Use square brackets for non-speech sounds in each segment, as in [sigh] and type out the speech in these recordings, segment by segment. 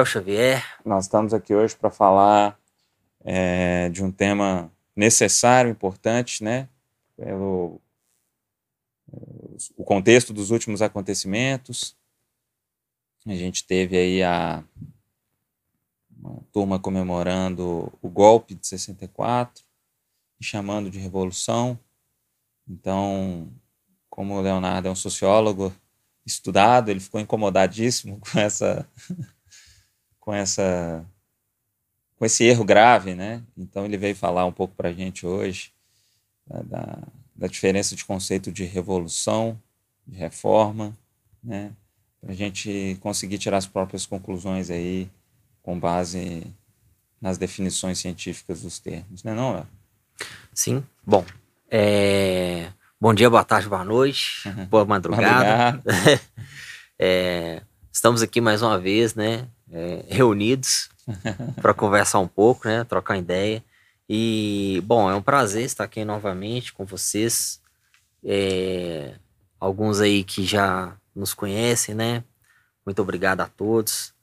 Léo Xavier. Nós estamos aqui hoje para falar é, de um tema necessário, importante, né? Pelo o contexto dos últimos acontecimentos. A gente teve aí a uma turma comemorando o golpe de 64 e chamando de revolução. Então, como o Leonardo é um sociólogo estudado, ele ficou incomodadíssimo [laughs] com essa com essa com esse erro grave, né? Então ele veio falar um pouco para a gente hoje né, da, da diferença de conceito de revolução, de reforma, né? Para a gente conseguir tirar as próprias conclusões aí com base nas definições científicas dos termos, né, não, Léo? Sim. Bom, é... bom dia, boa tarde, boa noite, [laughs] boa madrugada. [laughs] é... Estamos aqui mais uma vez, né, é... reunidos [laughs] para conversar um pouco, né, trocar ideia. E, bom, é um prazer estar aqui novamente com vocês. É... Alguns aí que já nos conhecem, né? Muito obrigado a todos.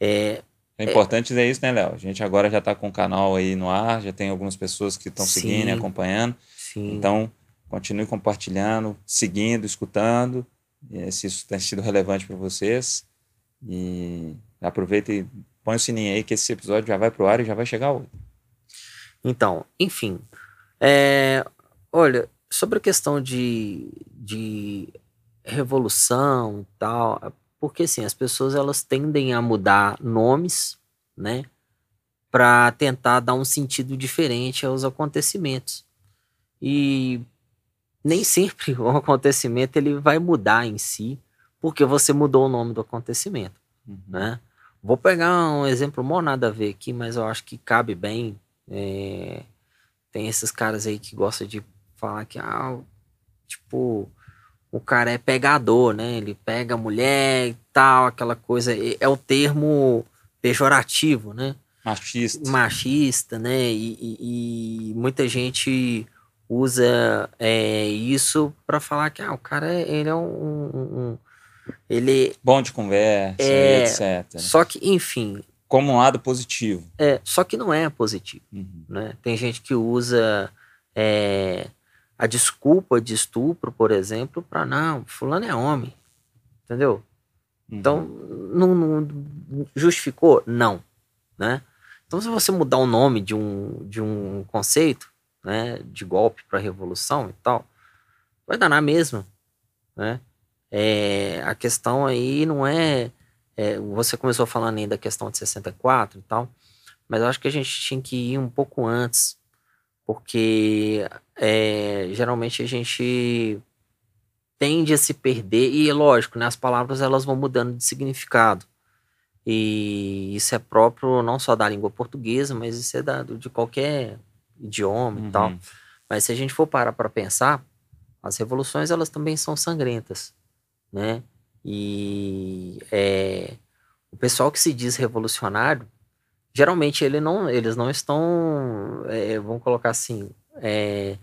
É, é importante dizer isso, né, Léo? A gente agora já está com o canal aí no ar, já tem algumas pessoas que estão seguindo e acompanhando. Sim. Então, continue compartilhando, seguindo, escutando, se isso tem sido relevante para vocês. E aproveita e põe o sininho aí que esse episódio já vai pro ar e já vai chegar outro. Então, enfim. É, olha, sobre a questão de, de revolução e tal, porque assim, as pessoas elas tendem a mudar nomes, né, para tentar dar um sentido diferente aos acontecimentos. E nem sempre [laughs] o acontecimento ele vai mudar em si, porque você mudou o nome do acontecimento, uhum. né? Vou pegar um exemplo mó nada a ver aqui, mas eu acho que cabe bem. É... Tem esses caras aí que gostam de falar que, ah, tipo, o cara é pegador, né? Ele pega mulher e tal, aquela coisa. É o termo pejorativo, né? Machista. Machista, né? E, e, e muita gente usa é, isso para falar que ah, o cara ele é um, um ele bom de conversa, é, etc. Só que, enfim, como um lado positivo. É, só que não é positivo, uhum. né? Tem gente que usa é, a desculpa de estupro, por exemplo, para não, fulano é homem, entendeu? Uhum. Então, não, não, justificou? Não, né? Então, se você mudar o nome de um, de um conceito, né, de golpe para revolução e tal, vai dar na mesma, né? É, a questão aí não é, é, Você começou falando aí da questão de 64 e tal, mas eu acho que a gente tinha que ir um pouco antes porque é, geralmente a gente tende a se perder e lógico, né, as palavras elas vão mudando de significado e isso é próprio não só da língua portuguesa, mas isso é da, de qualquer idioma uhum. e tal. Mas se a gente for parar para pensar, as revoluções elas também são sangrentas, né? E é, o pessoal que se diz revolucionário geralmente ele não, eles não estão, é, vamos colocar assim, é,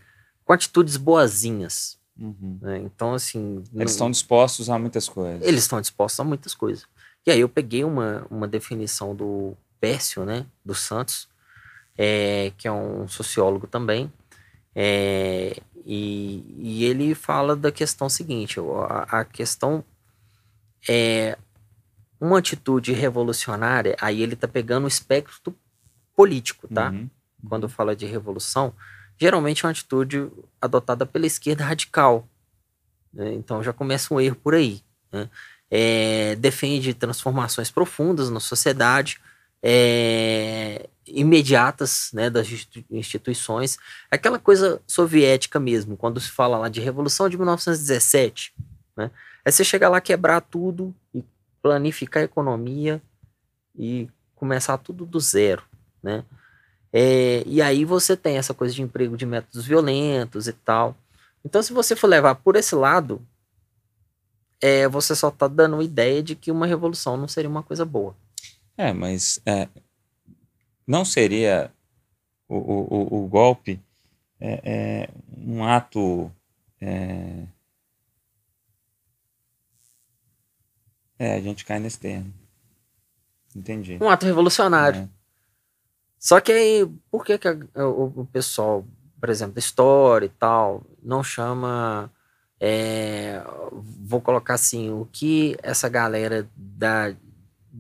com atitudes boazinhas. Uhum. Né? Então, assim. Eles não, estão dispostos a muitas coisas. Eles estão dispostos a muitas coisas. E aí eu peguei uma, uma definição do Pércio, né, dos Santos, é, que é um sociólogo também, é, e, e, ele fala da questão seguinte: a, a questão é uma atitude revolucionária, aí ele tá pegando o espectro político, tá? Uhum. Quando fala de revolução, geralmente é uma atitude adotada pela esquerda radical. Né? Então já começa um erro por aí. Né? É, defende transformações profundas na sociedade, é, imediatas né, das instituições. Aquela coisa soviética mesmo, quando se fala lá de Revolução de 1917. Né? É você chegar lá, quebrar tudo e planificar a economia e começar tudo do zero, né? É, e aí você tem essa coisa de emprego de métodos violentos e tal. Então, se você for levar por esse lado, é, você só está dando ideia de que uma revolução não seria uma coisa boa. É, mas é, não seria o, o, o golpe é, é um ato é, É, a gente cai nesse termo. Entendi. Um ato revolucionário. É. Só que aí, por que, que a, o, o, pessoal, por exemplo, da história e tal, não chama. É, vou colocar assim, o que essa galera da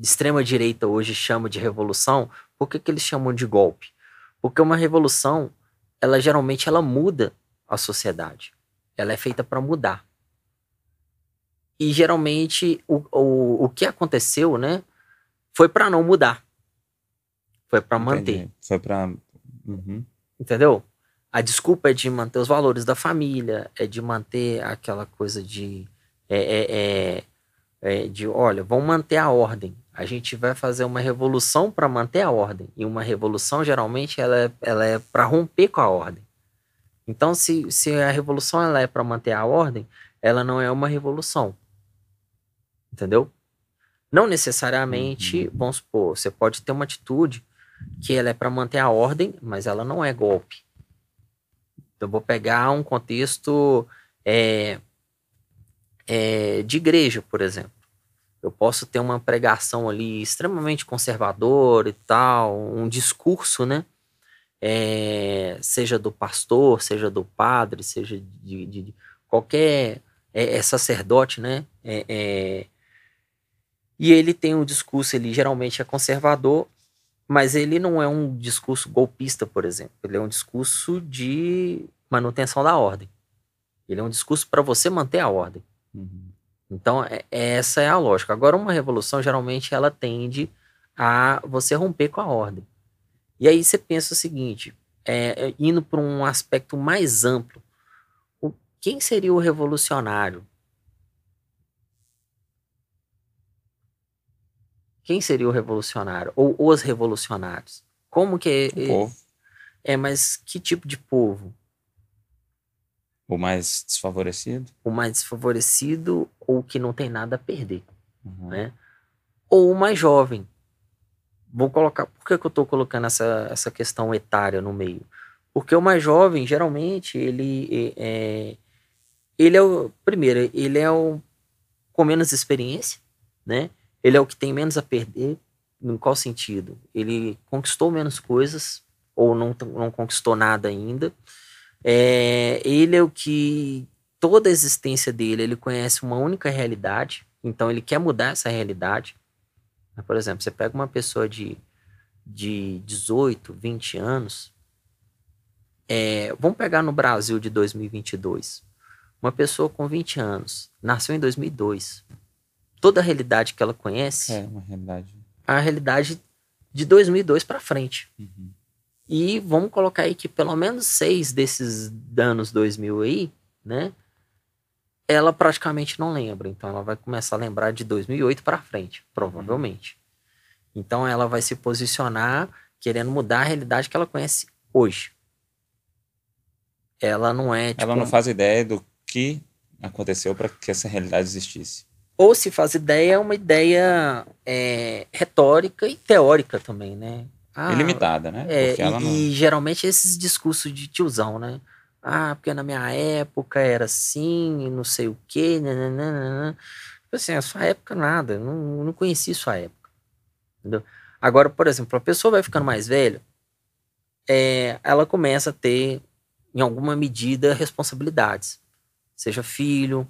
extrema direita hoje chama de revolução, por que, que eles chamam de golpe? Porque uma revolução, ela geralmente ela muda a sociedade. Ela é feita para mudar. E geralmente o, o, o que aconteceu, né, foi para não mudar. Foi para manter. Foi para. Uhum. Entendeu? A desculpa é de manter os valores da família, é de manter aquela coisa de. É, é, é, é de, olha, vamos manter a ordem. A gente vai fazer uma revolução para manter a ordem. E uma revolução, geralmente, ela é, ela é para romper com a ordem. Então, se, se a revolução ela é para manter a ordem, ela não é uma revolução. Entendeu? Não necessariamente, uhum. vamos supor, você pode ter uma atitude que ela é para manter a ordem, mas ela não é golpe. Então, vou pegar um contexto é, é, de igreja, por exemplo. Eu posso ter uma pregação ali extremamente conservadora e tal, um discurso, né? É, seja do pastor, seja do padre, seja de, de, de qualquer é, é sacerdote, né? É, é, e ele tem um discurso, ele geralmente é conservador, mas ele não é um discurso golpista, por exemplo. Ele é um discurso de manutenção da ordem. Ele é um discurso para você manter a ordem. Uhum. Então, é, essa é a lógica. Agora, uma revolução, geralmente, ela tende a você romper com a ordem. E aí você pensa o seguinte, é, é indo para um aspecto mais amplo, o, quem seria o revolucionário? Quem seria o revolucionário? Ou os revolucionários? Como que é? O povo. É, mas que tipo de povo? O mais desfavorecido? O mais desfavorecido ou que não tem nada a perder, uhum. né? Ou o mais jovem. Vou colocar. Por que, que eu estou colocando essa, essa questão etária no meio? Porque o mais jovem, geralmente, ele é, ele é o primeiro, ele é o com menos experiência, né? Ele é o que tem menos a perder. Em qual sentido? Ele conquistou menos coisas ou não, não conquistou nada ainda. É, ele é o que toda a existência dele ele conhece uma única realidade, então ele quer mudar essa realidade. Por exemplo, você pega uma pessoa de, de 18, 20 anos, é, vamos pegar no Brasil de 2022. Uma pessoa com 20 anos, nasceu em 2002, toda a realidade que ela conhece é uma realidade a realidade de 2002 para frente. Uhum. E vamos colocar aí que pelo menos seis desses anos 2000 aí, né? Ela praticamente não lembra. Então ela vai começar a lembrar de 2008 para frente, provavelmente. Então ela vai se posicionar querendo mudar a realidade que ela conhece hoje. Ela não é. Tipo, ela não faz ideia do que aconteceu para que essa realidade existisse ou se faz ideia, é uma ideia é, retórica e teórica também, né? Ah, Ilimitada, né? É, e, não... e, geralmente esses discursos de tiozão, né? Ah, porque na minha época era assim, não sei o quê, nananana. Tipo assim, a sua época nada, não, não conheci sua época. Entendeu? Agora, por exemplo, a pessoa vai ficando mais velha, é, ela começa a ter, em alguma medida, responsabilidades. Seja filho,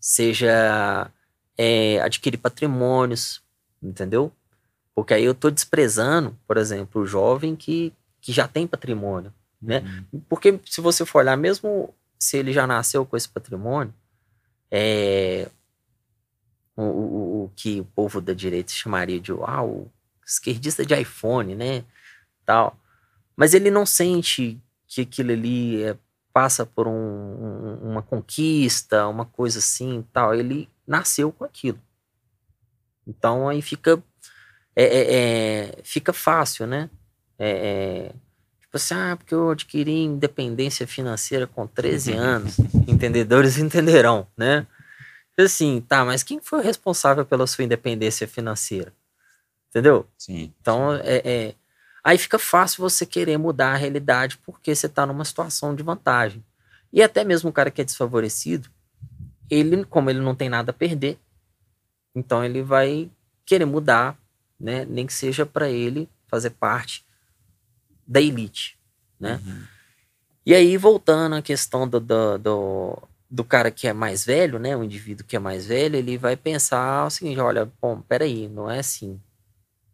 seja é, adquirir patrimônios, entendeu? Porque aí eu estou desprezando, por exemplo, o jovem que, que já tem patrimônio, né? Uhum. Porque se você for olhar, mesmo se ele já nasceu com esse patrimônio, é, o, o, o que o povo da direita chamaria de ah, o esquerdista de iPhone, né? Tal. Mas ele não sente que aquilo ali é, passa por um, um, uma conquista, uma coisa assim tal. Ele nasceu com aquilo. Então aí fica é, é, é fica fácil, né? É, é, tipo assim, ah, porque eu adquiri independência financeira com 13 anos. Entendedores [laughs] entenderão, né? Assim, tá, mas quem foi o responsável pela sua independência financeira? Entendeu? Sim. Então, é, é, aí fica fácil você querer mudar a realidade porque você está numa situação de vantagem. E até mesmo o cara que é desfavorecido, ele, como ele não tem nada a perder, Então ele vai querer mudar, né? Nem que seja para ele fazer parte da elite, né? Uhum. E aí, voltando à questão do, do, do, do, cara que é mais velho, né? O indivíduo que é mais velho, ele vai pensar o seguinte: olha, bom, peraí, não é assim.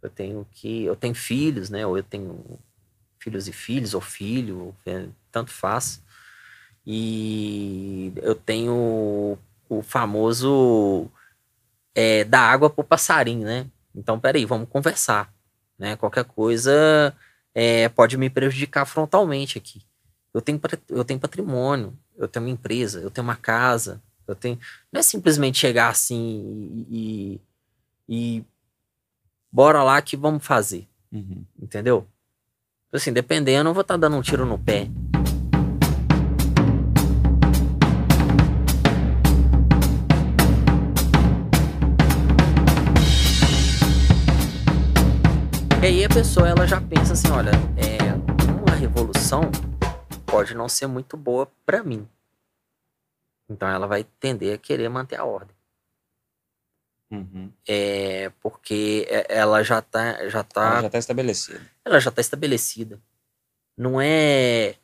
Eu tenho que. Eu tenho filhos, né? Ou eu tenho filhos e filhos, ou filho, é, tanto faz. E eu tenho o famoso é, dar água pro passarinho, né? Então, peraí, vamos conversar. Né? Qualquer coisa é, pode me prejudicar frontalmente aqui. Eu tenho, eu tenho patrimônio, eu tenho uma empresa, eu tenho uma casa, eu tenho. Não é simplesmente chegar assim e, e, e bora lá que vamos fazer. Uhum. Entendeu? Assim, dependendo, eu vou estar tá dando um tiro no pé. E aí a pessoa ela já pensa assim, olha, é, uma revolução pode não ser muito boa para mim. Então ela vai tender a querer manter a ordem. Uhum. É porque é, ela já tá, já tá. Ela já tá estabelecida. Ela já tá estabelecida. Não é,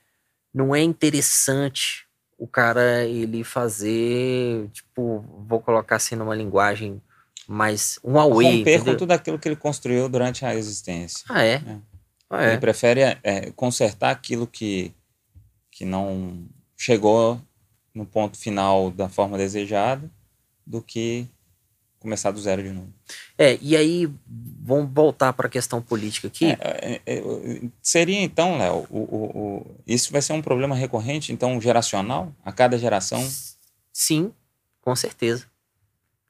não é interessante o cara ele fazer, tipo, vou colocar assim numa linguagem mais um away. Romper entendeu? com tudo aquilo que ele construiu durante a existência. Ah é. é. Ah, é. Ele prefere é, consertar aquilo que que não chegou no ponto final da forma desejada do que começar do zero de novo. É, e aí vamos voltar para a questão política aqui. É, é, é, seria então, Léo, o, o, o, isso vai ser um problema recorrente, então geracional, a cada geração? Sim, com certeza,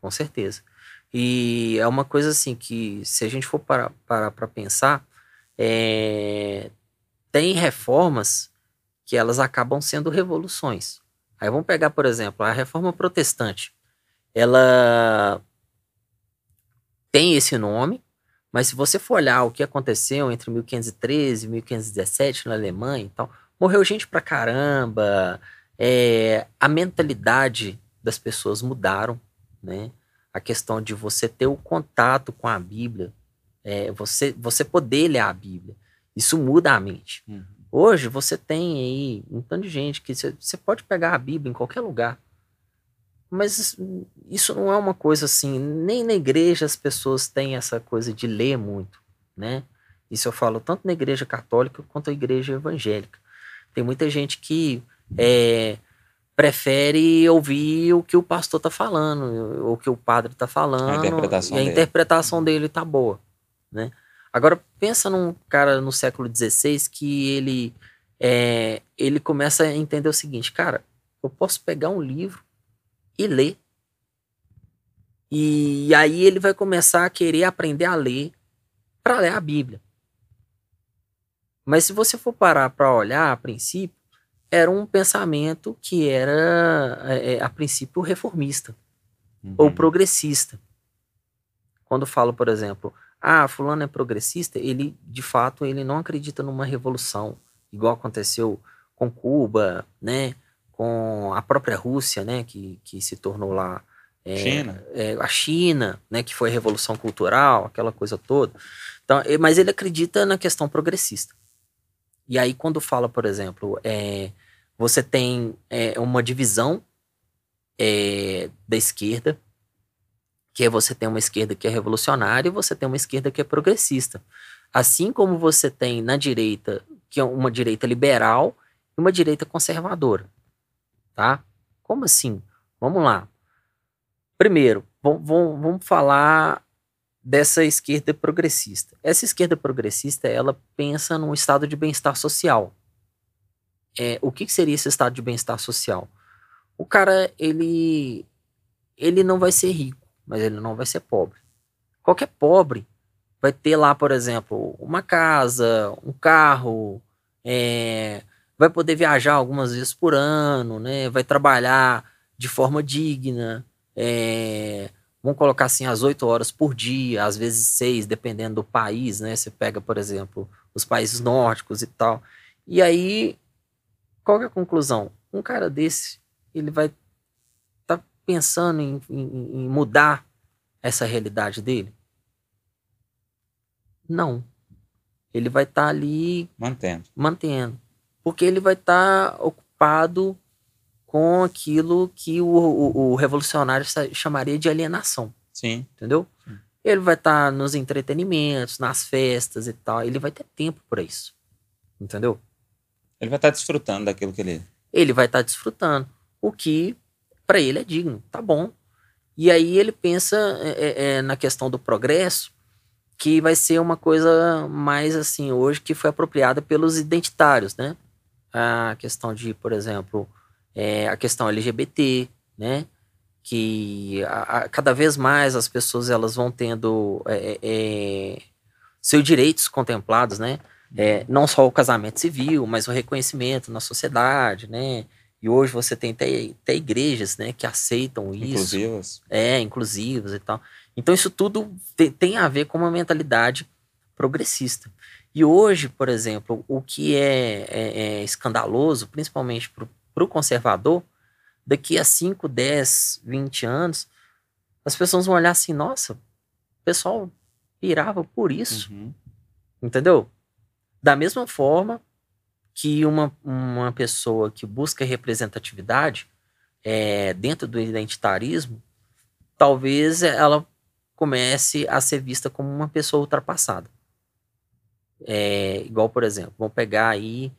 com certeza. E é uma coisa assim que, se a gente for parar para pensar, é, tem reformas que elas acabam sendo revoluções. Aí vamos pegar, por exemplo, a reforma protestante. Ela tem esse nome, mas se você for olhar o que aconteceu entre 1513 e 1517 na Alemanha e tal, morreu gente pra caramba, é, a mentalidade das pessoas mudaram, né? A questão de você ter o contato com a Bíblia, é, você, você poder ler a Bíblia, isso muda a mente. Uhum. Hoje você tem aí um tanto de gente que você pode pegar a Bíblia em qualquer lugar. Mas isso não é uma coisa assim, nem na igreja as pessoas têm essa coisa de ler muito, né? Isso eu falo tanto na igreja católica quanto na igreja evangélica. Tem muita gente que é, prefere ouvir o que o pastor está falando, ou o que o padre está falando, a interpretação e a dele. interpretação dele tá boa, né? Agora, pensa num cara no século XVI que ele, é, ele começa a entender o seguinte, cara, eu posso pegar um livro e ler. E aí ele vai começar a querer aprender a ler para ler a Bíblia. Mas se você for parar para olhar a princípio, era um pensamento que era, é, é a princípio, reformista uhum. ou progressista. Quando falo, por exemplo, ah, fulano é progressista, ele de fato ele não acredita numa revolução, igual aconteceu com Cuba, né, com a própria Rússia, né, que, que se tornou lá é, China. É, a China, né, que foi a revolução cultural, aquela coisa toda. Então, mas ele acredita na questão progressista. E aí quando fala, por exemplo, é, você tem é, uma divisão é, da esquerda que é você tem uma esquerda que é revolucionária e você tem uma esquerda que é progressista. Assim como você tem na direita, que é uma direita liberal e uma direita conservadora. Tá? Como assim? Vamos lá. Primeiro, vamos, vamos falar dessa esquerda progressista. Essa esquerda progressista, ela pensa num estado de bem-estar social. É, o que, que seria esse estado de bem-estar social? O cara, ele, ele não vai ser rico mas ele não vai ser pobre. Qualquer pobre vai ter lá, por exemplo, uma casa, um carro, é, vai poder viajar algumas vezes por ano, né? Vai trabalhar de forma digna, é, vamos colocar assim as oito horas por dia, às vezes seis, dependendo do país, né? Você pega, por exemplo, os países nórdicos e tal. E aí, qual é a conclusão? Um cara desse, ele vai pensando em, em, em mudar essa realidade dele? Não. Ele vai estar tá ali. Mantendo. Mantendo. Porque ele vai estar tá ocupado com aquilo que o, o, o, revolucionário chamaria de alienação. Sim. Entendeu? Sim. Ele vai estar tá nos entretenimentos, nas festas e tal. Ele vai ter tempo para isso. Entendeu? Ele vai estar tá desfrutando daquilo que ele. Ele vai estar tá desfrutando. O que para ele é digno. Tá bom. E aí ele pensa é, é, é, na questão do progresso, que vai ser uma coisa mais assim hoje que foi apropriada pelos identitários, né? A questão de, por exemplo, é, a questão LGBT, né? Que a, a, cada vez mais as pessoas elas vão tendo é, é, seus direitos contemplados, né? É, não só o casamento civil, mas o reconhecimento na sociedade, né? E hoje você tem até, até igrejas, né, que aceitam isso. Inclusivas. É, inclusivas e tal. Então isso tudo te, tem a ver com uma mentalidade progressista. E hoje, por exemplo, o que é, é, é escandaloso, principalmente para o conservador, daqui a 5, 10, 20 anos, as pessoas vão olhar assim, nossa, o pessoal pirava por isso. Uhum. Entendeu? Da mesma forma que uma, uma pessoa que busca representatividade é, dentro do identitarismo, talvez ela comece a ser vista como uma pessoa ultrapassada. É, igual, por exemplo, vamos pegar aí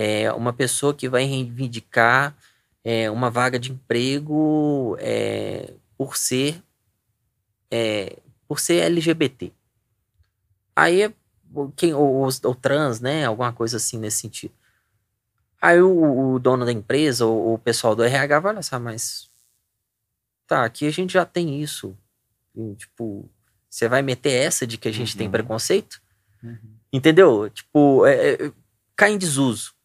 é, uma pessoa que vai reivindicar é, uma vaga de emprego é, por ser é, por ser LGBT. Aí quem ou, ou, trans, né, alguma coisa assim nesse sentido. Aí o, o dono da empresa, ou o pessoal do RH vai olhar ah, mas tá, aqui a gente já tem isso. E, tipo, você vai meter essa de que a gente uhum. tem preconceito? Uhum. Entendeu? Tipo, é, é, cai em desuso?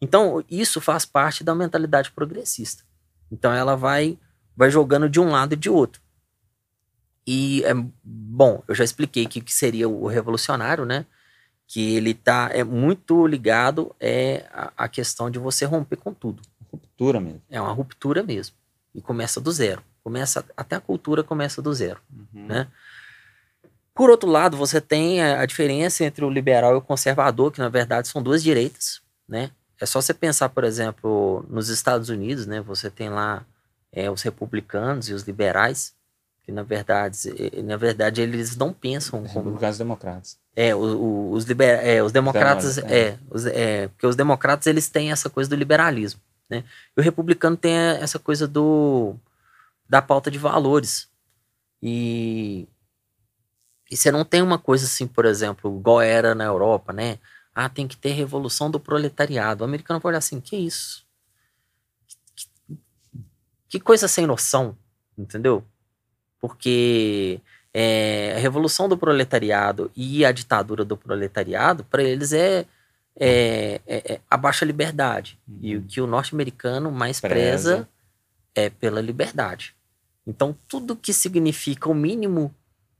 Então, isso faz parte da mentalidade progressista. Então, ela vai, vai jogando de um lado e de outro. E, é, bom, eu já expliquei o que, que seria o revolucionário, né? que ele tá é muito ligado é a, a, questão de você romper com tudo. Ruptura mesmo. É uma ruptura mesmo. E começa do zero. Começa até a cultura começa do zero, uhum. né? Por outro lado, você tem a, diferença entre o liberal e o conservador, que na verdade são duas direitas, né? É só você pensar, por exemplo, nos Estados Unidos, né? Você tem lá é, os republicanos e os liberais, que na verdade, na verdade eles não pensam como republicanos e democratas. É, o, o, os, liber, é, os democratas, é, é, os, é, porque os democratas eles têm essa coisa do liberalismo, né? E o republicano tem essa coisa do da pauta de valores. E e você não tem uma coisa assim, por exemplo, igual era na Europa, né? Ah, tem que ter revolução do proletariado. O americano vai olhar assim, que isso? Que, que coisa sem noção, entendeu? porque é, a revolução do proletariado e a ditadura do proletariado, para eles é, é, é, é, a baixa liberdade. Uhum. E o que o norte-americano mais preza. preza é pela liberdade. Então, tudo que significa o mínimo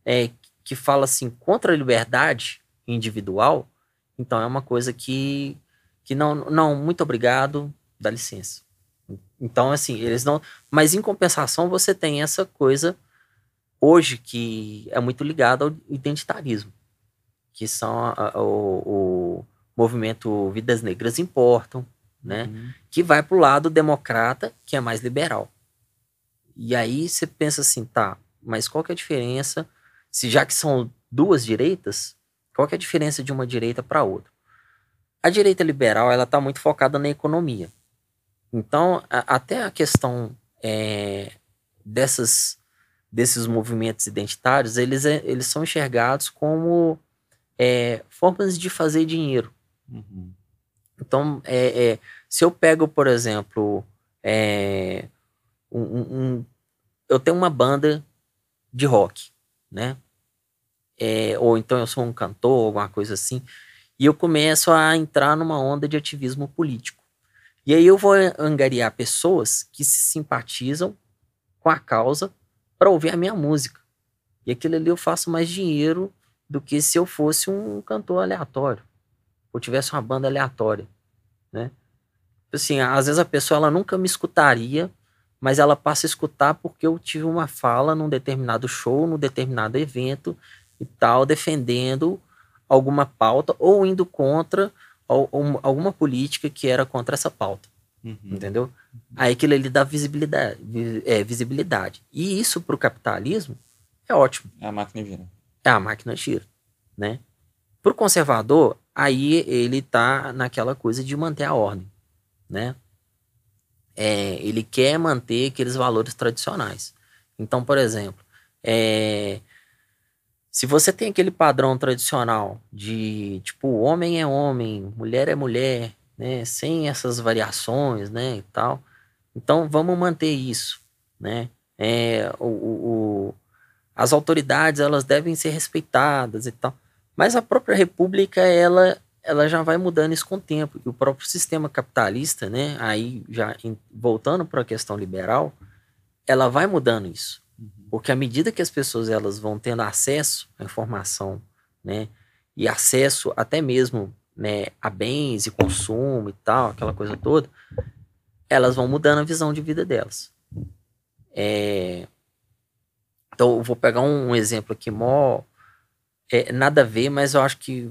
é, que fala assim contra a liberdade individual, então é uma coisa que, que não, não, muito obrigado, dá licença. Então, assim, eles não. Mas em compensação, você tem essa coisa hoje que é muito ligado ao identitarismo, que são a, a, o, o, movimento Vidas Negras Importam, né? Uhum. Que vai para o lado democrata, que é mais liberal. E aí você pensa assim, tá, mas qual que é a diferença? Se já que são duas direitas, qual é a diferença de uma direita para outra? A direita liberal ela está muito focada na economia. Então, a, até a questão é, dessas desses movimentos identitários, eles, é, eles são enxergados como é, formas de fazer dinheiro. Uhum. Então, é, é, se eu pego, por exemplo, é, um, um, eu tenho uma banda de rock, né? É, ou então eu sou um cantor, alguma coisa assim, e eu começo a entrar numa onda de ativismo político. E aí eu vou angariar pessoas que se simpatizam com a causa para ouvir a minha música. E aquilo ali eu faço mais dinheiro do que se eu fosse um cantor aleatório, ou tivesse uma banda aleatória, né? Assim, às vezes a pessoa ela nunca me escutaria mas ela passa a escutar porque eu tive uma fala num determinado show, num determinado evento e tal, defendendo alguma pauta ou indo contra alguma política que era contra essa pauta. Uhum. Entendeu? Aí aquilo ali dá visibilidade, é, visibilidade. E isso para o capitalismo é ótimo. É a máquina gira. É a máquina gira, né? Para o conservador, aí ele tá naquela coisa de manter a ordem, né? É, ele quer manter aqueles valores tradicionais. Então, por exemplo, é, se você tem aquele padrão tradicional de tipo homem é homem, mulher é mulher, né, sem essas variações, né, e tal, então vamos manter isso, né? É, o, o, as autoridades elas devem ser respeitadas e tal. Mas a própria república ela ela já vai mudando isso com o tempo. E o próprio sistema capitalista, né, aí já voltando para a questão liberal, ela vai mudando isso. Porque à medida que as pessoas elas vão tendo acesso à informação, né, e acesso até mesmo né, a bens e consumo e tal, aquela coisa toda, elas vão mudando a visão de vida delas. É, então, eu vou pegar um, um exemplo aqui, mó, é, nada a ver, mas eu acho que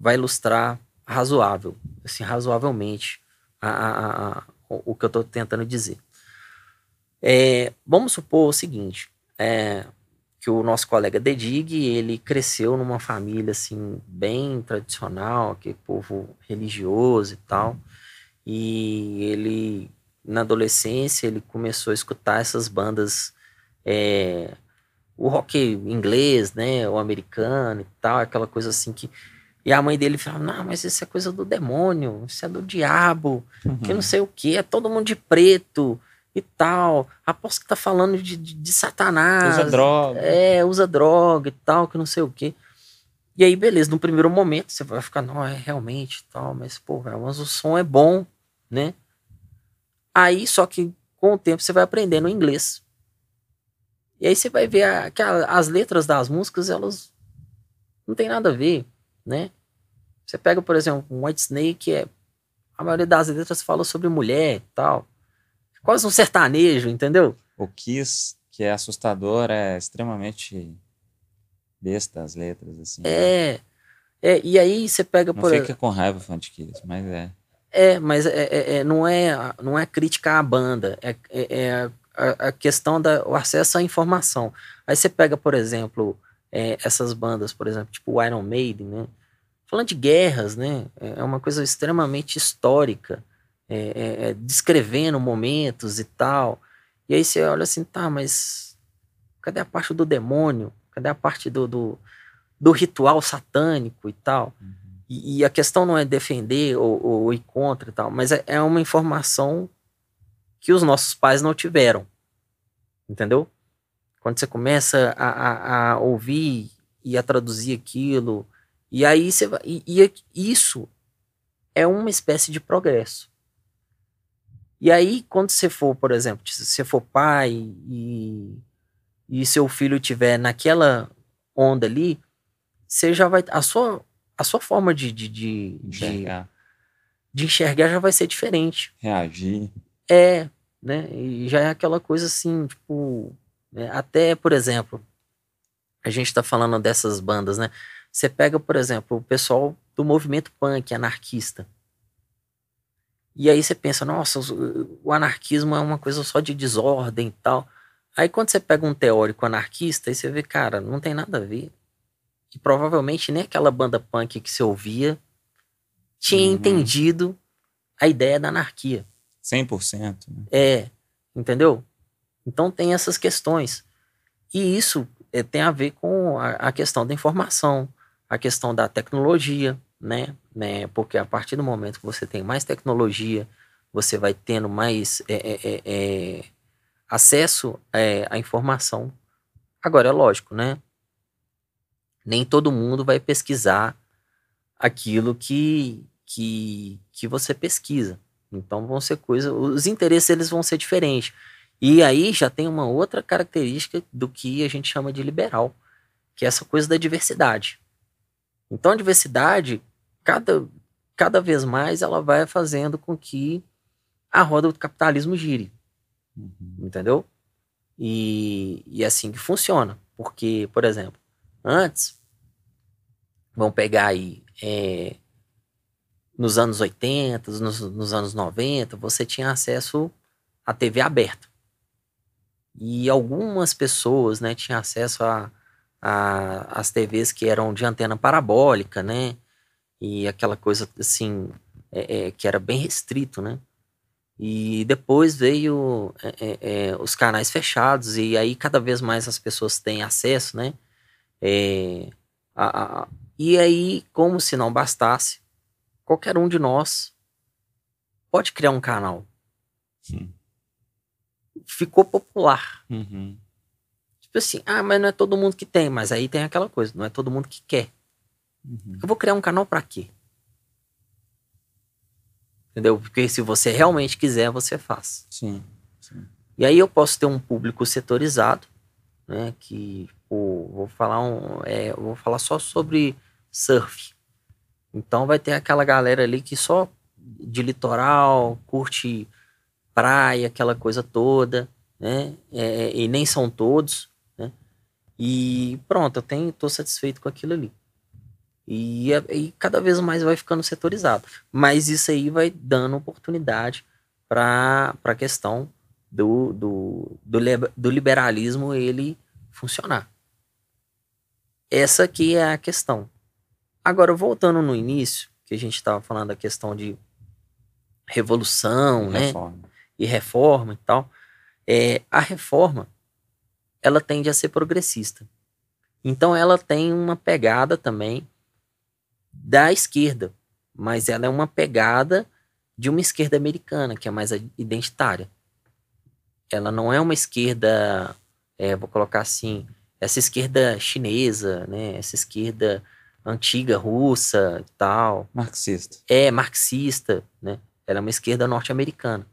vai ilustrar razoável, assim, razoavelmente a, a, a, o que eu estou tentando dizer. É, vamos supor o seguinte, é, que o nosso colega Dedig, ele cresceu numa família, assim, bem tradicional, que povo religioso e tal, e ele, na adolescência, ele começou a escutar essas bandas é, o rock inglês, né, o americano e tal, aquela coisa assim que e a mãe dele falava, não, mas isso é coisa do demônio, isso é do diabo, uhum. que não sei o que, é todo mundo de preto e tal. Aposto que tá falando de, de, de, Satanás. Usa droga. É, usa droga e tal, que não sei o que. E aí, beleza, no primeiro momento você vai ficar, não, é realmente tal, mas, pô, mas o som é bom, né? Aí, só que com o tempo você vai aprendendo inglês. E aí você vai ver a, que a, as letras das músicas, elas não tem nada a ver, né? Você pega, por exemplo, um White Snake, é, a maioria das letras fala sobre mulher e tal. Quase um sertanejo, entendeu? O Kiss, que é assustador, é extremamente besta as letras, assim. É. é e aí você pega, não por fica com raiva fã de Kiss, mas é. É, mas é, é, é, não, é, não é crítica à banda, é, é, é a, a questão do acesso à informação. Aí você pega, por exemplo, é, essas bandas, por exemplo, tipo Iron Maiden, né? Falando de guerras, né? É uma coisa extremamente histórica, é, é, é, descrevendo momentos e tal. E aí você olha assim, tá, mas cadê a parte do demônio? Cadê a parte do, do, do ritual satânico e tal? Uhum. E, e, a questão não é defender ou, ou ir contra e tal, mas é, é uma informação que os nossos pais não tiveram. Entendeu? Quando você começa a, a, a ouvir e a traduzir aquilo, e aí você vai. E, e isso é uma espécie de progresso. E aí, quando você for, por exemplo, se você for pai e, e seu filho tiver naquela onda ali, você já vai. A sua, a sua forma de, de, de, enxergar. de, de enxergar já vai ser diferente. Reagir. É, né? E já é aquela coisa assim, tipo, né? até, por exemplo, a gente está falando dessas bandas, né? Você pega, por exemplo, o pessoal do movimento punk anarquista. E aí você pensa, nossa, o anarquismo é uma coisa só de desordem e tal. Aí quando você pega um teórico anarquista, aí você vê, cara, não tem nada a ver. E provavelmente nem aquela banda punk que você ouvia tinha uhum. entendido a ideia da anarquia. 100%. Né? É, entendeu? Então tem essas questões. E isso é, tem a ver com a, a, questão da informação, a questão da tecnologia, né? né? Porque a partir do momento que você tem mais tecnologia, você vai tendo mais é, é, é, é acesso é, à informação. Agora, é lógico, né? Nem todo mundo vai pesquisar aquilo que, que, que você pesquisa. Então vão ser coisas, os interesses eles vão ser diferentes. E aí já tem uma outra característica do que a gente chama de liberal, que é essa coisa da diversidade. Então a diversidade, cada, cada vez mais ela vai fazendo com que a roda do capitalismo gire. Uhum. Entendeu? E, e é assim que funciona. Porque, por exemplo, antes, vamos pegar aí, é, nos anos 80, nos, nos anos 90, você tinha acesso à TV aberta. E algumas pessoas, né, tinham acesso a, a, as TVs que eram de antena parabólica, né? E aquela coisa assim, é, é, que era bem restrito, né? E depois veio é, é, é, os canais fechados, e aí cada vez mais as pessoas têm acesso, né? É, a, a, e aí, como se não bastasse, qualquer um de nós pode criar um canal. Sim. Ficou popular. Uhum. Tipo assim, ah, mas não é todo mundo que tem, mas aí tem aquela coisa, não é todo mundo que quer. Uhum. Eu vou criar um canal para quê? Entendeu? Porque se você realmente quiser, você faz. Sim, sim. E aí eu posso ter um público setorizado, né? Que pô, vou falar um, é, vou falar só sobre surf. Então vai ter aquela galera ali que só de litoral, curte praia, aquela coisa toda, né? É, e nem são todos, né? E pronto, eu tenho, tô satisfeito com aquilo ali. E, e cada vez mais vai ficando setorizado. Mas isso aí vai dando oportunidade para a questão do, do, do, do liberalismo ele funcionar. Essa aqui é a questão. Agora, voltando no início, que a gente estava falando da questão de revolução, e né? Reforma. E reforma e tal. É, a reforma, ela tende a ser progressista. Então, ela tem uma pegada também da esquerda, mas ela é uma pegada de uma esquerda americana, que é mais identitária. Ela não é uma esquerda, é, vou colocar assim, essa esquerda chinesa, né? Essa esquerda antiga russa e tal. Marxista. É, marxista, né? Ela é uma esquerda norte-americana.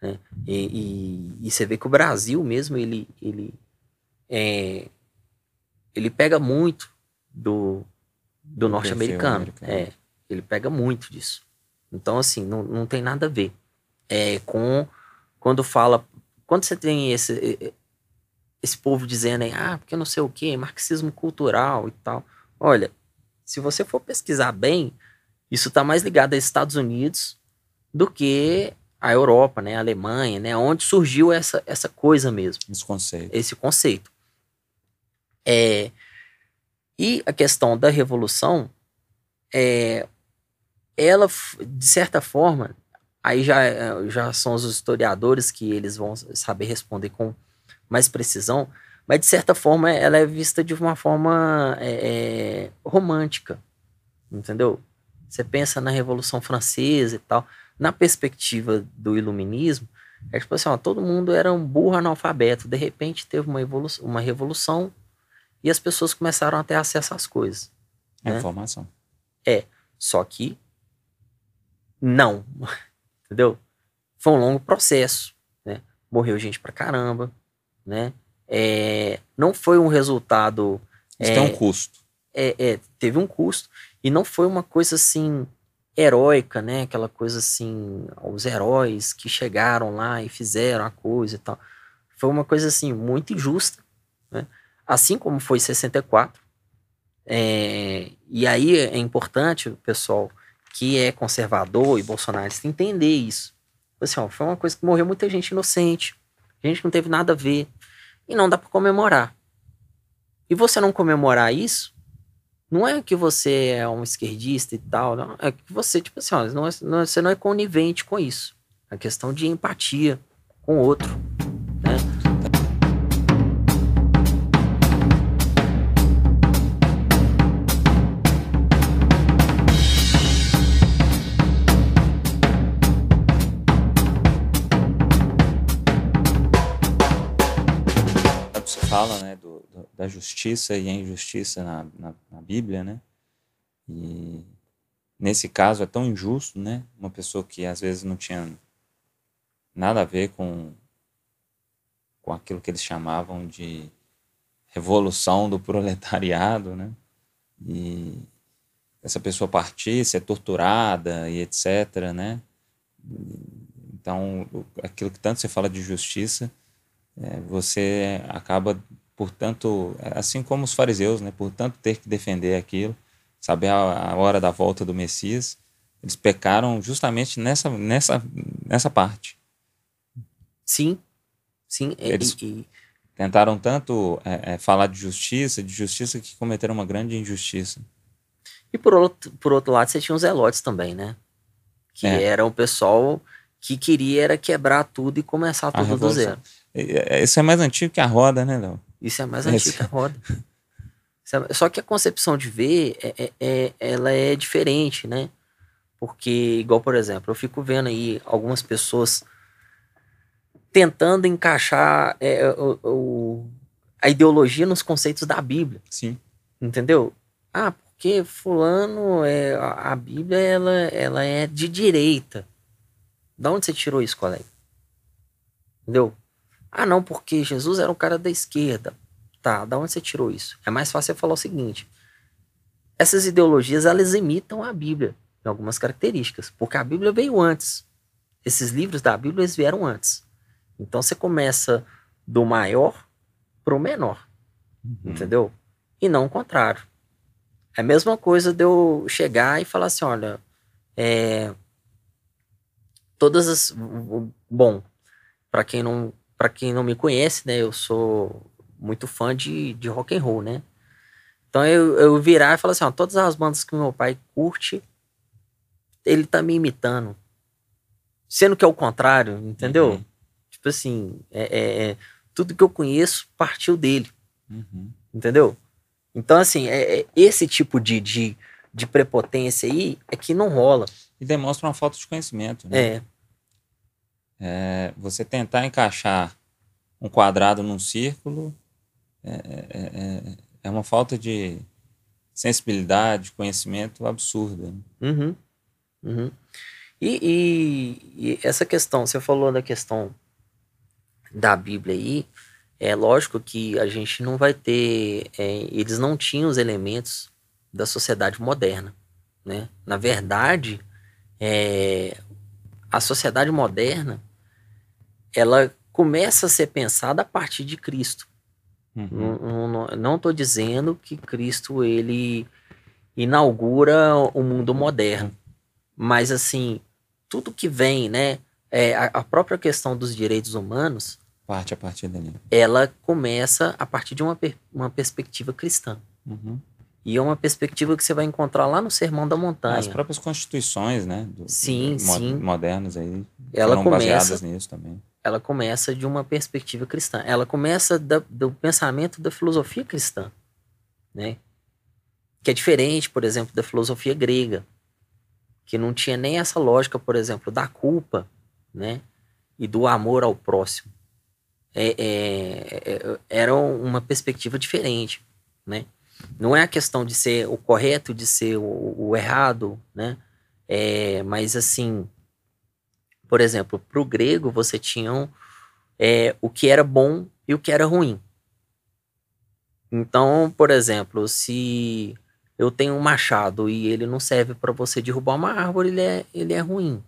Né? E, e, e, você vê que o Brasil mesmo, ele, ele, é, ele pega muito do, do norte-americano. É, ele pega muito disso. Então, assim, não, não tem nada a ver. É, com quando fala. Quando você tem esse, esse povo dizendo aí, ah, porque não sei o que, marxismo cultural e tal. Olha, se você for pesquisar bem, isso está mais ligado aos Estados Unidos do que a Europa, né, a Alemanha, né, onde surgiu essa, essa coisa mesmo. Esse conceito. Esse conceito. É, e a questão da revolução, é, ela, de certa forma, aí já, já são os historiadores que eles vão saber responder com mais precisão, mas de certa forma ela é vista de uma forma é, é, romântica, entendeu? Você pensa na Revolução Francesa e tal, na perspectiva do iluminismo, é tipo assim, ó, todo mundo era um burro analfabeto, de repente teve uma, evolução, uma revolução e as pessoas começaram a ter acesso às coisas. A né? informação. É, só que não, [laughs] entendeu? Foi um longo processo, né? Morreu gente pra caramba, né? É, não foi um resultado... Isso é, tem um custo. É, é, teve um custo e não foi uma coisa assim heróica, né? Aquela coisa assim, os heróis que chegaram lá e fizeram a coisa e tal. Foi uma coisa assim muito injusta, né? Assim como foi 64. É, e aí é importante o pessoal que é conservador e bolsonarista entender isso. Assim, ó, foi uma coisa que morreu muita gente inocente, gente que não teve nada a ver, e não dá para comemorar. E você não comemorar isso, não é que você é um esquerdista e tal, não, é que você, tipo assim, ó, não é, não, é, você não é conivente com isso. É questão de empatia com o outro. Fala né, do, do, da justiça e a injustiça na, na, na, Bíblia, né? E nesse caso é tão injusto, né? Uma pessoa que às vezes não tinha nada a ver com, com aquilo que eles chamavam de revolução do proletariado, né? E essa pessoa partir, ser torturada e etc, né? Então, aquilo que tanto você fala de justiça, é, você acaba, portanto, assim como os fariseus, né, por tanto ter que defender aquilo, saber a, a hora da volta do Messias, eles pecaram justamente nessa, nessa, nessa parte. Sim, sim. Eles e, e... tentaram tanto é, é, falar de justiça, de justiça que cometeram uma grande injustiça. E por outro, por outro lado, você tinha os zelotes também, né? Que é. era o pessoal que queria era quebrar tudo e começar tudo do zero. É, isso é mais antigo que a roda, né, Léo? Isso é mais antigo Esse... que a roda. É, só que a concepção de ver, é, é, é, ela é diferente, né? Porque, igual, por exemplo, eu fico vendo aí algumas pessoas tentando encaixar é, o, o, a ideologia nos conceitos da Bíblia. Sim. Entendeu? Ah, porque fulano, é, a Bíblia, ela, ela é de direita. Da onde você tirou isso, colega? Entendeu? Ah, não, porque Jesus era um cara da esquerda. Tá, da onde você tirou isso? É mais fácil você falar o seguinte. Essas ideologias, elas imitam a Bíblia em algumas características, porque a Bíblia veio antes. Esses livros da Bíblia eles vieram antes. Então você começa do maior para o menor, uhum. entendeu? E não o contrário. É a mesma coisa de eu chegar e falar assim, olha, é, todas as, bom, para quem não, para quem não me conhece, né, eu sou muito fã de, de rock and roll, né? Então eu, eu virar e falar assim, ó, todas as bandas que meu pai curte, ele tá me imitando. Sendo que é o contrário, entendeu? Uhum. Tipo assim, é, é, é, tudo que eu conheço partiu dele. Uhum. Entendeu? Então, assim, é, é, esse tipo de, de, de prepotência aí é que não rola. E demonstra uma falta de conhecimento, né? É. é você tentar encaixar um quadrado num círculo é, é, é uma falta de sensibilidade, conhecimento absurda. Né? Uhum. Uhum. E, e, e, essa questão, você falou da questão da Bíblia aí, é lógico que a gente não vai ter, é, eles não tinham os elementos da sociedade moderna, né? Na verdade, é, a sociedade moderna, ela começa a ser pensada a partir de Cristo. Uhum. Não estou dizendo que Cristo ele inaugura o mundo moderno. Mas, assim, tudo que vem, né? É, a, a própria questão dos direitos humanos. Parte a partir dali. Ela começa a partir de uma, uma perspectiva cristã. Uhum. E é uma perspectiva que você vai encontrar lá no Sermão da Montanha. As próprias constituições, né? Do, sim, do, sim. Modernas aí. Ela foram começa, baseadas nisso também. Ela começa de uma perspectiva cristã. Ela começa da, do pensamento da filosofia cristã, né? Que é diferente, por exemplo, da filosofia grega que não tinha nem essa lógica, por exemplo, da culpa, né? E do amor ao próximo. É, é, é, era uma perspectiva diferente, né? Não é a questão de ser o correto, de ser o, o errado, né? É, mas assim, por exemplo, para o grego você tinha é, o que era bom e o que era ruim. Então, por exemplo, se eu tenho um machado e ele não serve para você derrubar uma árvore, ele é, ele é ruim,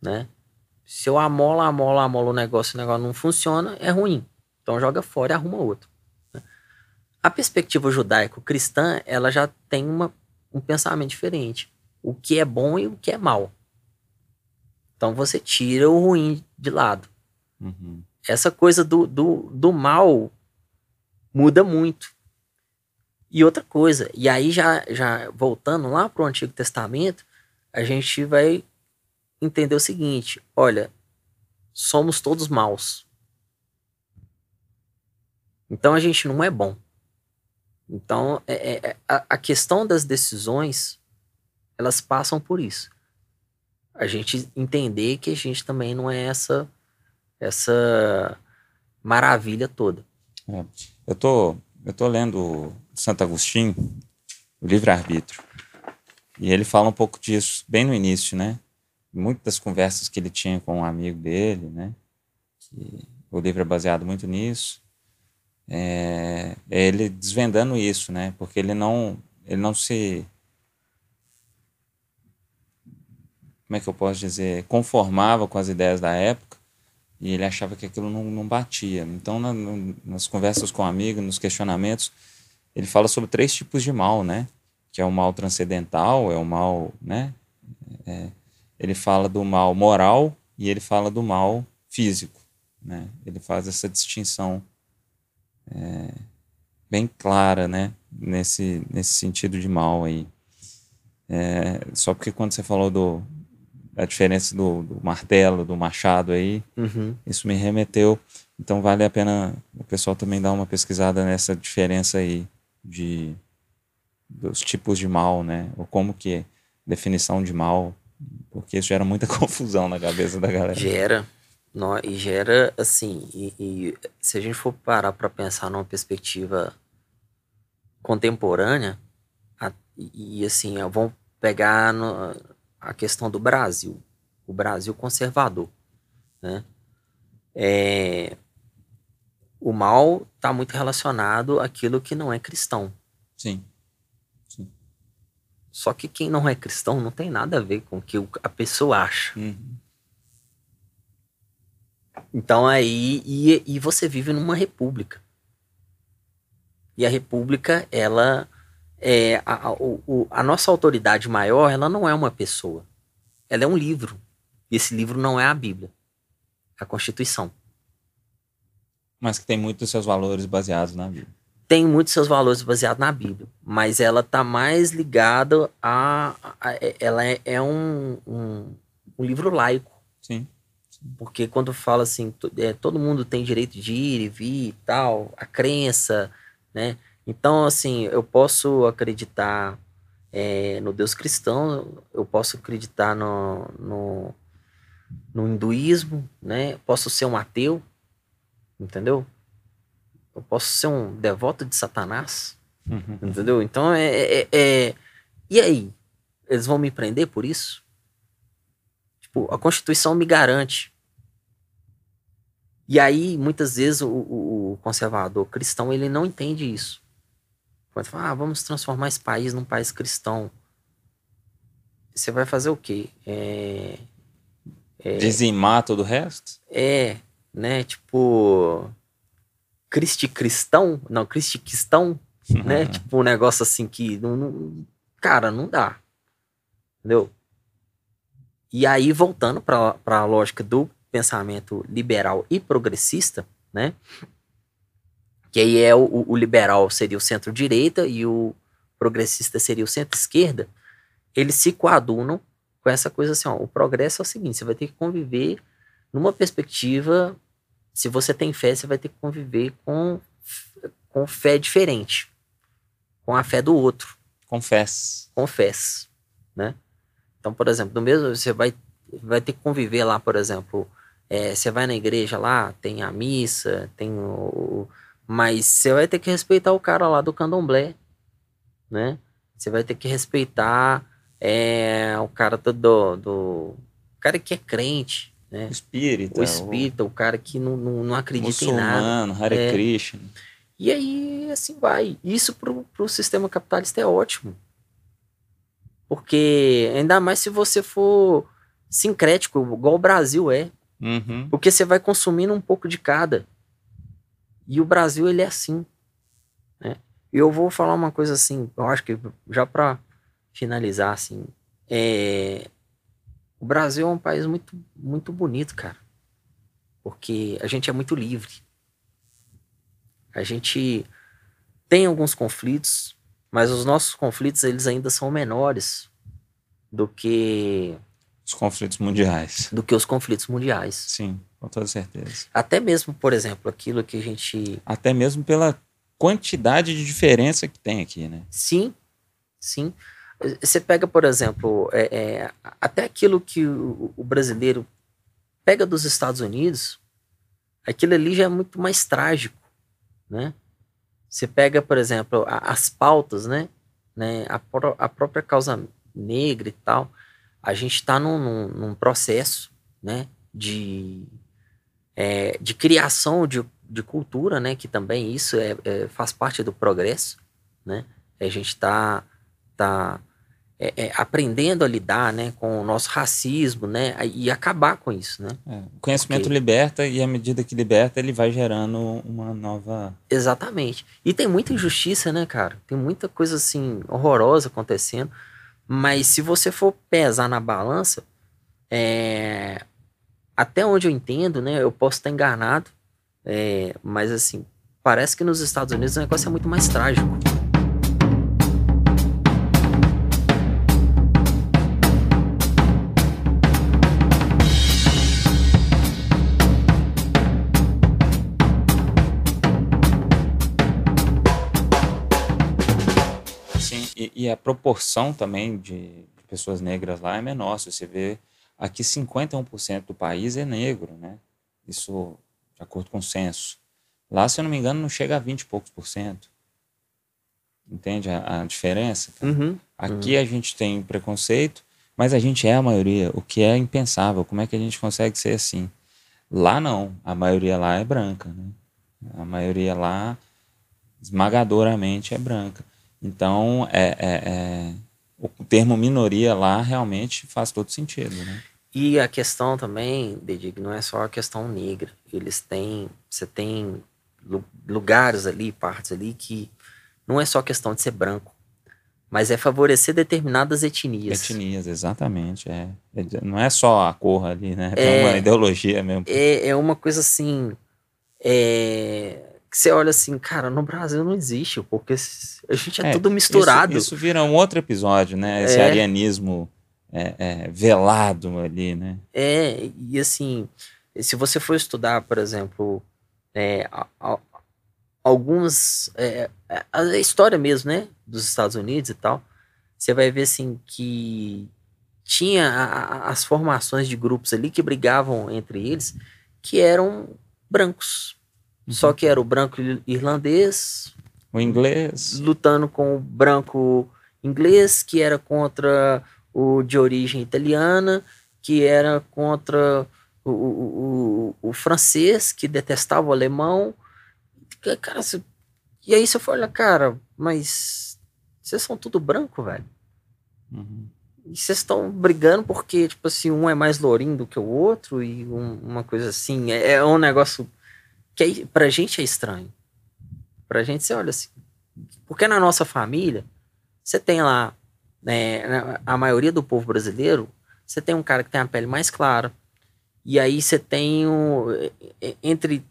né? Se eu amola, amola, amola o negócio, o negócio não funciona, é ruim. Então joga fora e arruma outro. A perspectiva judaico-cristã, ela já tem uma, um pensamento diferente. O que é bom e o que é mal. Então você tira o ruim de lado. Uhum. Essa coisa do, do, do mal muda muito. E outra coisa, e aí já, já voltando lá para o Antigo Testamento, a gente vai entender o seguinte: olha, somos todos maus. Então a gente não é bom. Então é, é, é, a, a questão das decisões elas passam por isso. A gente entender que a gente também não é essa essa maravilha toda. É. Eu tô eu tô lendo Santo Agostinho, o livre-arbítrio. E ele fala um pouco disso bem no início, né? Muitas conversas que ele tinha com um amigo dele, né? Que o livro é baseado muito nisso. É, é ele desvendando isso, né? Porque ele não, ele não se como é que eu posso dizer, conformava com as ideias da época e ele achava que aquilo não, não batia. Então, na, nas conversas com amigos, nos questionamentos, ele fala sobre três tipos de mal, né? Que é o mal transcendental, é o mal, né? É, ele fala do mal moral e ele fala do mal físico, né? Ele faz essa distinção é, bem clara, né? Nesse, nesse sentido de mal aí. É, só porque quando você falou do, a diferença do, do, martelo, do machado aí, uhum. isso me remeteu. Então vale a pena o pessoal também dar uma pesquisada nessa diferença aí de dos tipos de mal, né? Ou como que é definição de mal, porque isso gera muita [laughs] confusão na cabeça da galera. Gera. No, e gera, assim, e, e se a gente for parar para pensar numa perspectiva contemporânea, a, e, e assim, vamos pegar no, a questão do Brasil, o Brasil conservador, né? É, o mal está muito relacionado àquilo que não é cristão. Sim. Sim. Só que quem não é cristão não tem nada a ver com o que a pessoa acha. Uhum. Então aí e, e você vive numa república. E a república, ela é, a, a, o, a nossa autoridade maior, ela não é uma pessoa. Ela é um livro. E esse livro não é a Bíblia. É a Constituição. Mas que tem muitos seus valores baseados na Bíblia. Tem muitos seus valores baseados na Bíblia. Mas ela está mais ligada a, a. ela é, é um, um, um, livro laico. Sim. Porque quando fala assim, é, todo mundo tem direito de ir e vir e tal, a crença, né? Então, assim, eu posso acreditar é, no Deus cristão, eu posso acreditar no, no, no hinduísmo, né? Posso ser um ateu, entendeu? Eu posso ser um devoto de Satanás, uhum. entendeu? Então, é, é, é, E aí? Eles vão me prender por isso? Tipo, a Constituição me garante. E aí, muitas vezes, o, o, conservador cristão, ele não entende isso. Quando fala, ah, vamos transformar esse país num país cristão. Você vai fazer o quê? É, é, Dizimar todo o resto? É, né? Tipo. Cristi cristão? Não, Cristi cristão, [laughs] né? Tipo um negócio assim que. Não, não, cara, não dá. Entendeu? E aí, voltando para a lógica do pensamento liberal e progressista, né? que aí é o, o liberal seria o centro-direita e o progressista seria o centro-esquerda, eles se coadunam com essa coisa assim, ó, o progresso é o seguinte, você vai ter que conviver numa perspectiva, se você tem fé, você vai ter que conviver com, com fé diferente, com a fé do outro. Confesse. Confesse, né? Então, por exemplo, no mesmo, você vai, vai ter que conviver lá, por exemplo, é, você vai na igreja lá, tem a missa, tem o, mas você vai ter que respeitar o cara lá do candomblé, né? Você vai ter que respeitar é, o cara do, do, do o cara que é crente, né? O espírita. O espírita, o, o cara que não, não, não acredita em nada. Hare é. Krishna. E aí, assim vai. Isso pro, pro sistema capitalista é ótimo. Porque, ainda mais se você for sincrético, igual o Brasil é. Uhum. Porque você vai consumindo um pouco de cada. E o Brasil, ele é assim. Né? E eu vou falar uma coisa assim, eu acho que já para finalizar, assim, é... o Brasil é um país muito, muito bonito, cara. Porque a gente é muito livre. A gente tem alguns conflitos, mas os nossos conflitos, eles ainda são menores do que... Os conflitos mundiais. Do que os conflitos mundiais. Sim. Com toda certeza. Até mesmo, por exemplo, aquilo que a gente. Até mesmo pela quantidade de diferença que tem aqui, né? Sim, sim. Você pega, por exemplo, é, é, até aquilo que o, o, brasileiro pega dos Estados Unidos, aquilo ali já é muito mais trágico, né? Você pega, por exemplo, a, as pautas, né? né? A, a, própria causa negra e tal, a gente está num, num, num processo, né? De é, de criação de, de cultura, né? Que também isso é, é faz parte do progresso, né? A gente está tá é, é, aprendendo a lidar né, com o nosso racismo né, e acabar com isso. Né? É, o conhecimento Porque... liberta e à medida que liberta, ele vai gerando uma nova. Exatamente. E tem muita injustiça, né, cara? Tem muita coisa assim horrorosa acontecendo. Mas se você for pesar na balança, é... até onde eu entendo, né? Eu posso estar enganado, é... mas assim, parece que nos Estados Unidos o negócio é muito mais trágico. E a proporção também de, de, pessoas negras lá é menor. Se você vê, aqui 51% do país é negro, né? Isso de acordo com o censo. Lá, se eu não me engano, não chega a 20 e poucos por cento. Entende a, a diferença? Uhum, aqui uhum. a gente tem preconceito, mas a gente é a maioria, o que é impensável. Como é que a gente consegue ser assim? Lá não, a maioria lá é branca, né? A maioria lá, esmagadoramente, é branca. Então, é, é, é, o termo minoria lá realmente faz todo sentido, né? E a questão também, Dedig, não é só a questão negra. Eles têm, você tem lugares ali, partes ali que não é só questão de ser branco, mas é favorecer determinadas etnias. Etnias, exatamente. É. é não é só a cor ali, né? Tem é, uma ideologia mesmo. É, é uma coisa assim. É, que você olha assim, cara, no Brasil não existe, porque a gente é, é tudo misturado. Isso, isso, vira um outro episódio, né? Esse é. arianismo é, é, velado ali, né? É, e assim, se você for estudar, por exemplo, é, a, a, alguns. É, a história mesmo, né? Dos Estados Unidos e tal, você vai ver assim que tinha a, as formações de grupos ali que brigavam entre eles que eram brancos só que era o branco irlandês. O inglês. Lutando com o branco inglês, que era contra o de origem italiana, que era contra o, o, o, o francês, que detestava o alemão. Cara, você... e aí você fala, cara, mas vocês são tudo branco, velho. Uhum. E vocês estão brigando porque, tipo assim, um é mais lourinho do que o outro e um, uma coisa assim. É, é um negócio que é, pra gente é estranho. Pra gente, você olha assim. Porque na nossa família, você tem lá, né, a maioria do povo brasileiro, você tem um cara que tem a pele mais clara. E aí você tem um, entre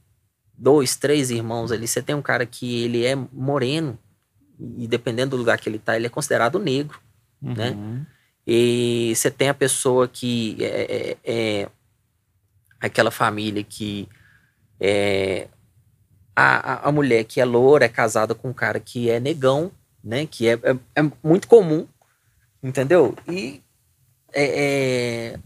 dois, três irmãos ali, você tem um cara que ele é moreno, e dependendo do lugar que ele tá, ele é considerado negro, né? uhum. né? E você tem a pessoa que é, é, é aquela família que é, a, a mulher que é loura é casada com um cara que é negão, né? Que é, é, é muito comum, entendeu? E é, é,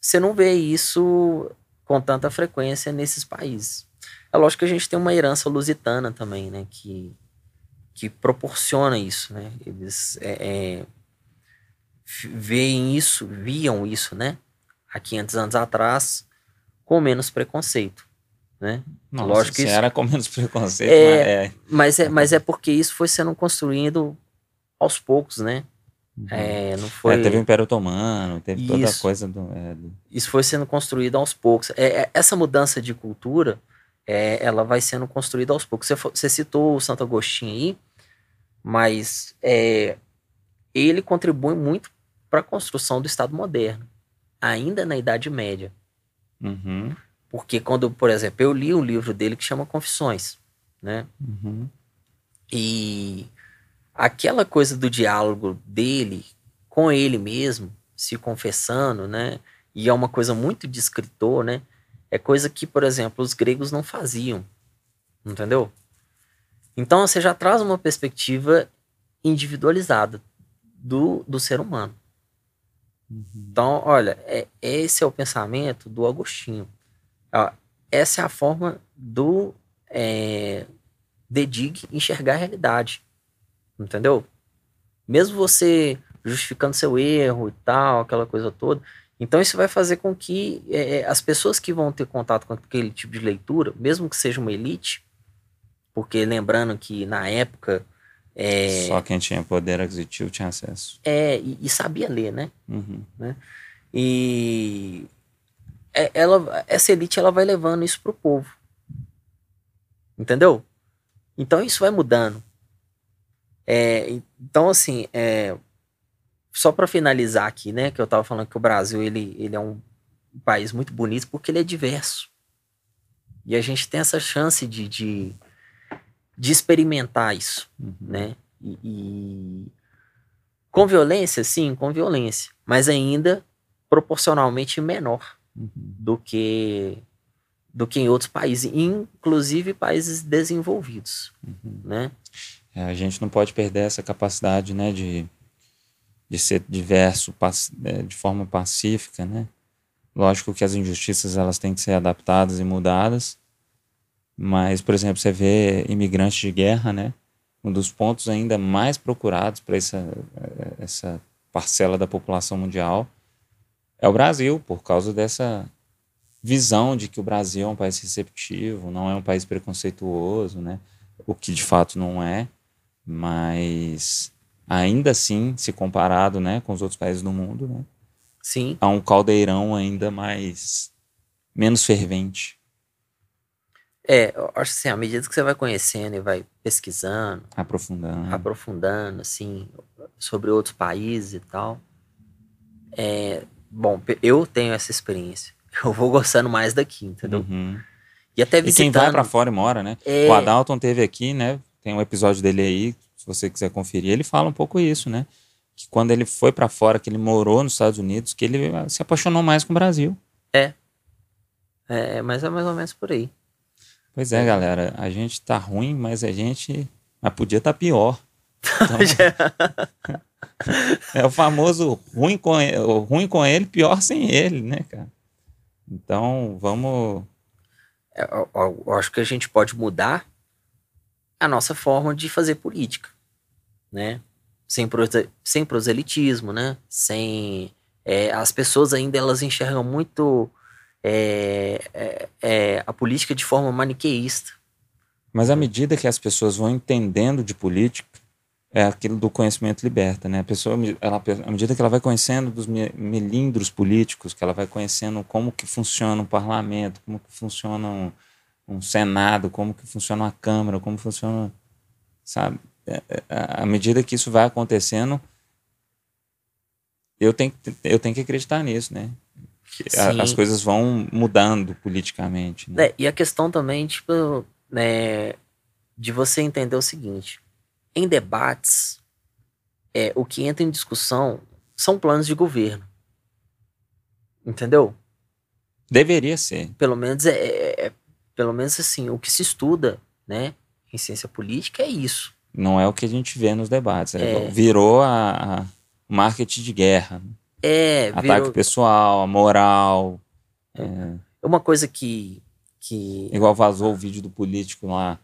você não vê isso com tanta frequência nesses países. É lógico que a gente tem uma herança lusitana também, né? Que, que proporciona isso, né? Eles é, veem isso, viam isso, né? Há 500 anos atrás, com menos preconceito né? Nossa, Lógico que isso era com menos [laughs] preconceito, é, mas, é, mas é porque isso foi sendo construído aos poucos, né? Uhum. É, não foi... É, teve o Império Otomano, teve isso, toda a coisa do, é, do, Isso foi sendo construído aos poucos. É, é essa mudança de cultura, é, ela vai sendo construída aos poucos. Você, você citou o Santo Agostinho aí, mas é, ele contribui muito para a construção do Estado moderno, ainda na Idade Média. Uhum. Porque quando, por exemplo, eu li um livro dele que chama Confissões, né? Uhum. E aquela coisa do diálogo dele com ele mesmo, se confessando, né? E é uma coisa muito de escritor, né? É coisa que, por exemplo, os gregos não faziam, entendeu? Então você já traz uma perspectiva individualizada do, do ser humano. Uhum. Então, olha, é, esse é o pensamento do Agostinho. Ó, essa é a forma do é, Dig enxergar a realidade. Entendeu? Mesmo você justificando seu erro e tal, aquela coisa toda. Então isso vai fazer com que é, é, as pessoas que vão ter contato com aquele tipo de leitura, mesmo que seja uma elite, porque lembrando que na época É, Só quem tinha poder aquisitivo tinha acesso. É, e, e sabia ler, né? Uhum. né? E ela, essa elite ela vai levando isso pro povo. Entendeu? Então isso vai mudando. É, então, assim, é, só para finalizar aqui, né, que eu tava falando que o Brasil ele, ele é um país muito bonito porque ele é diverso. E a gente tem essa chance de, de, de experimentar isso, Uhum. né? E, e com violência, sim, com violência, mas ainda proporcionalmente menor Uhum. do que do que em outros países, inclusive países desenvolvidos, Uhum. né? É, a gente não pode perder essa capacidade, né, de, de ser diverso é, de forma pacífica, né? Lógico que as injustiças elas têm que ser adaptadas e mudadas, mas, por exemplo, você vê imigrantes de guerra, né? Um dos pontos ainda mais procurados para essa, eh, essa parcela da população mundial é o Brasil, por causa dessa visão de que o Brasil é um país receptivo, não é um país preconceituoso, né? O que de fato não é, mas ainda assim, se comparado, né, com os outros países do mundo, né, Sim, há um caldeirão ainda mais menos fervente, é, eu acho assim, à medida que você vai conhecendo e vai pesquisando, aprofundando. aprofundando, assim, sobre outros países e tal, é, bom, eu tenho essa experiência, [laughs] eu vou gostando mais daqui, entendeu? Uhum. E até E quem visitando... vai pra fora e mora, né? É, O Adalton teve aqui, né? Tem um episódio dele aí, se você quiser conferir. Ele fala um pouco isso, né? Que quando ele foi pra fora, que ele morou nos Estados Unidos, que ele ah, se apaixonou mais com o Brasil. é, mas é mais ou menos por aí. Pois é, galera. A gente tá ruim, mas a gente. Mas podia estar tá pior. Então, [laughs] [laughs] é o famoso ruim com, ele, ruim com ele, pior sem ele, né, cara? Então, vamos. É, eu, eu- eu acho que a gente pode mudar a nossa forma de fazer política, né? Sem, prose- sem proselitismo, né? Sem é, as pessoas ainda elas enxergam muito é, é, é, a política de forma maniqueísta. Mas à medida que as pessoas vão entendendo de política, é aquilo do conhecimento liberta, né? A pessoa, ela, à medida que ela vai conhecendo dos me- melindros políticos, que ela vai conhecendo como que funciona um parlamento, como que funciona um, um senado, como que funciona uma câmara, como funciona, sabe? É, é, À medida que isso vai acontecendo, eu tenho, que- eu tenho que acreditar nisso, né? A- as coisas vão mudando politicamente, né? É, e a questão também, tipo, né, de você entender o seguinte: em debates, é, o que entra em discussão são planos de governo. Entendeu? Deveria ser. Pelo menos é, é- é- pelo menos assim, o que se estuda, né, em ciência política é isso. Não é o que a gente vê nos debates. é- É. Virou a, a marketing de guerra. É, Ataque virou pessoal, a moral. uma coisa que que Igual vazou o vídeo do político lá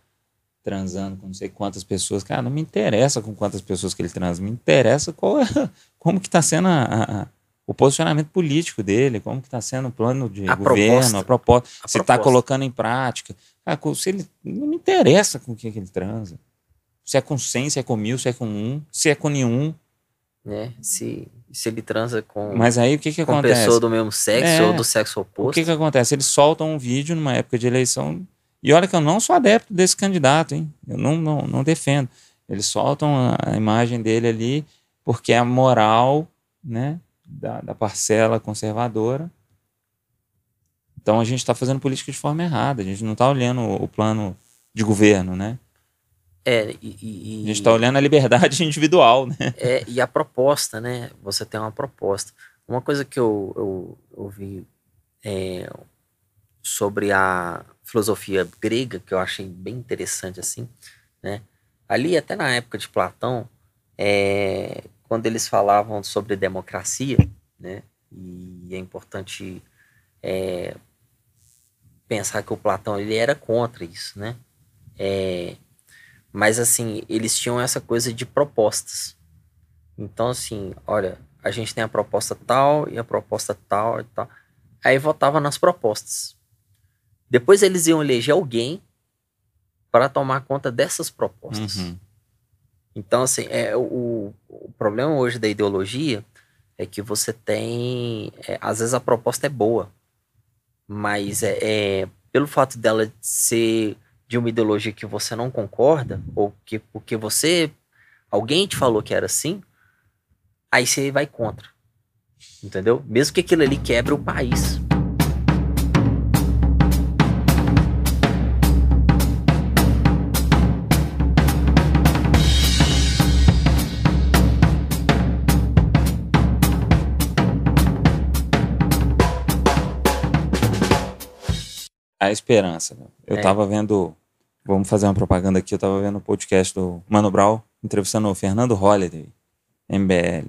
transando com não sei quantas pessoas. Cara, não me interessa com quantas pessoas que ele transa. Me interessa qual é, [laughs] como que está sendo a- a- o posicionamento político dele, como que está sendo o plano de A governo, proposta. a proposta. A se está colocando em prática. Cara, se ele, não me interessa com o que, que ele transa. Se é com 100, se é com mil, se é com um, se é com nenhum. né, se se ele transa com Mas aí o que que com acontece? pessoa do mesmo sexo É. ou do sexo O oposto. que que acontece? Eles soltam um vídeo numa época de eleição e olha que eu não sou adepto desse candidato, hein? Eu não, não, não defendo. Eles soltam a, imagem dele ali porque é a moral, né, da, da parcela conservadora. Então a gente está fazendo política de forma errada. A gente não está olhando o, o plano de governo, né? É, e, e- A gente está olhando a liberdade [laughs] individual, né? É, e a proposta, né? Você tem uma proposta. Uma coisa que eu, eu ouvi é, sobre a filosofia grega, que eu achei bem interessante, assim, né? Ali, até na época de Platão, é, quando eles falavam sobre democracia, né? E é importante é, pensar que o Platão ele era contra isso, né? É, mas assim, eles tinham essa coisa de propostas. Então, assim, olha, a gente tem a proposta tal e a proposta tal e tal. Aí votava nas propostas. Depois eles iam eleger alguém para tomar conta dessas propostas. Uhum. Então, assim, é, o, o problema hoje da ideologia é que você tem. É, às vezes a proposta é boa, mas é, é, pelo fato dela ser de uma ideologia que você não concorda, ou que porque você. alguém te falou que era assim, aí você vai contra. Entendeu? Mesmo que aquilo ali quebre o país. A esperança. Eu é. tava vendo, vamos fazer uma propaganda aqui, eu tava vendo o podcast do Mano Brown, entrevistando o Fernando Holliday, MBL.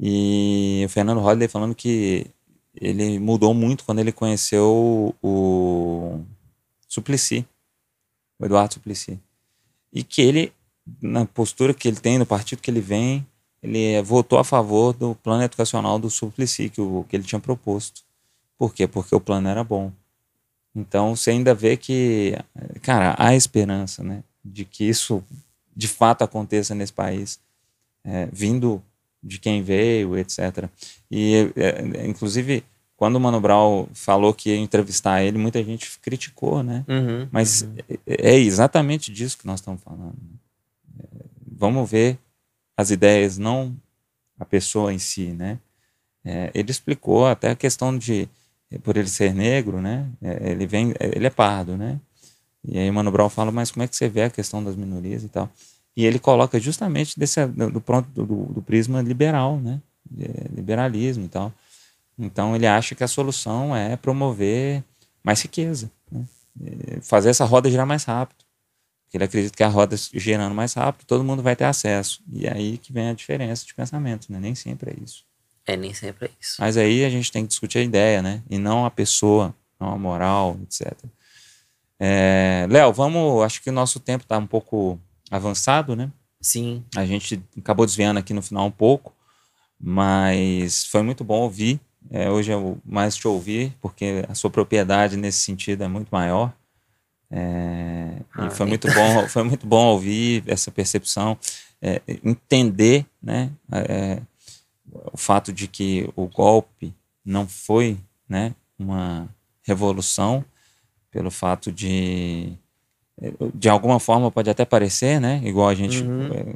E o Fernando Holliday falando que ele mudou muito quando ele conheceu o Suplicy, o Eduardo Suplicy. E que ele, na postura que ele tem, no partido que ele vem, ele votou a favor do plano educacional do Suplicy, que, o, que ele tinha proposto. Por quê? Porque o plano era bom. Então você ainda vê que, cara, há esperança, né? De que isso de fato aconteça nesse país, é, vindo de quem veio, etc. E, é, inclusive, quando o Mano Brown falou que ia entrevistar ele, muita gente criticou, né? Uhum, Mas uhum. É, é, exatamente disso que nós estamos falando. É, vamos ver as ideias, não a pessoa em si, né? É, ele explicou até a questão de por ele ser negro, né? É, ele vem, é, ele é pardo, né? E aí Mano Brown fala, mas como é que você vê a questão das minorias e tal? E ele coloca justamente desse do pronto do, do prisma liberal, né? Liberalismo e tal. Então ele acha que a solução é promover mais riqueza, né? fazer essa roda girar mais rápido. Ele acredita que a roda girando mais rápido, todo mundo vai ter acesso. E é aí que vem a diferença de pensamento, né? Nem sempre é isso. É, nem sempre é isso. Mas aí a gente tem que discutir a ideia, né? E não a pessoa, não a moral, etc. É, Léo, vamos. Acho que o nosso tempo está um pouco avançado, né? Sim. A gente acabou desviando aqui no final um pouco, mas foi muito bom ouvir. É, hoje eu mais te ouvir, porque a sua propriedade nesse sentido é muito maior. É, ah, e foi muito bom, foi muito bom ouvir essa percepção, é, entender, né? O fato de que o golpe não foi né, uma revolução, pelo fato de de alguma forma pode até parecer, né? Igual a gente uhum. Eh,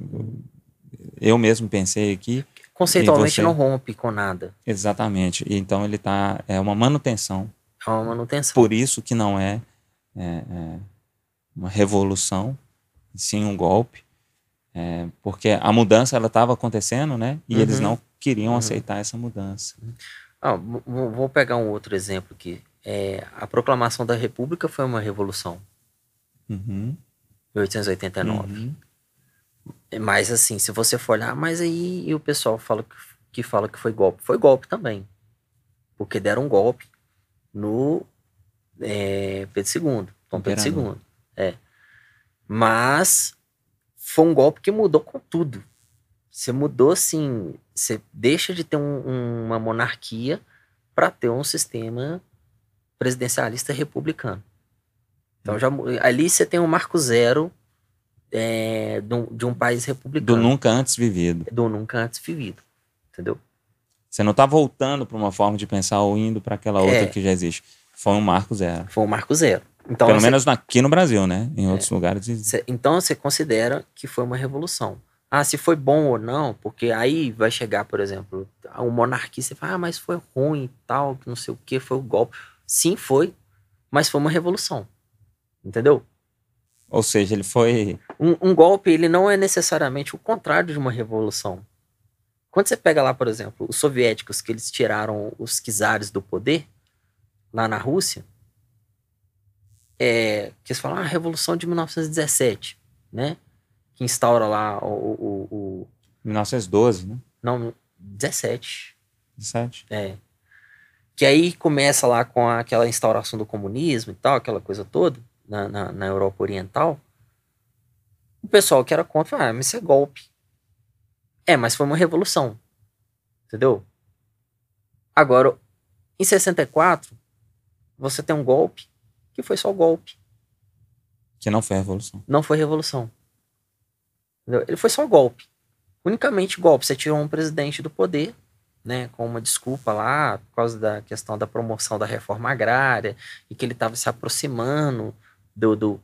eu mesmo pensei aqui. Conceitualmente você... não rompe com nada. Exatamente. Então ele tá é uma manutenção. É uma manutenção. Por isso que não é, é, é uma revolução, sim um golpe, é, porque a mudança ela estava acontecendo, né? E uhum. eles não queriam uhum. aceitar essa mudança. Ah, vou pegar um outro exemplo aqui. É, a proclamação da República foi uma revolução. Uhum. 1889. Uhum. Mas assim, se você for olhar, mas aí o pessoal fala que, que fala que foi golpe. Foi golpe também. Porque deram um golpe no é, Pedro II. Dom Pedro II. É. Mas foi um golpe que mudou com tudo. Você mudou assim, você deixa de ter um, uma monarquia para ter um sistema presidencialista republicano. Então já ali você tem um marco zero é, de, um, de, um, país republicano. Do nunca antes vivido. Do nunca antes vivido, entendeu? Você não está voltando para uma forma de pensar ou indo para aquela outra é, que já existe. Foi um marco zero. Foi um marco zero. Então, Pelo você, menos aqui no Brasil, né? Em outros é, lugares. Você, então você considera que foi uma revolução. Ah, se foi bom ou não, porque aí vai chegar, por exemplo, um monarquista e fala, ah, mas foi ruim e tal, não sei o que, foi o golpe. Sim, foi, mas foi uma revolução. Entendeu? Ou seja, ele foi. Um, um, golpe, ele não é necessariamente o contrário de uma revolução. Quando você pega lá, por exemplo, os soviéticos, que eles tiraram os czares do poder, lá na Rússia, é, que eles falam, ah, a Revolução de 1917, né? que instaura lá o, o, o... 1912, né? Não, 17. 17? É. Que aí começa lá com aquela instauração do comunismo e tal, aquela coisa toda, na, na, na Europa Oriental. O pessoal que era contra, ah, mas isso é golpe. É, mas foi uma revolução. Entendeu? Agora, em 64, você tem um golpe que foi só golpe. Que não foi revolução. Não foi revolução. Entendeu? Ele foi só golpe. Unicamente golpe. Você tirou um presidente do poder, né, com uma desculpa lá, por causa da questão da promoção da reforma agrária, e que ele estava se aproximando do, do,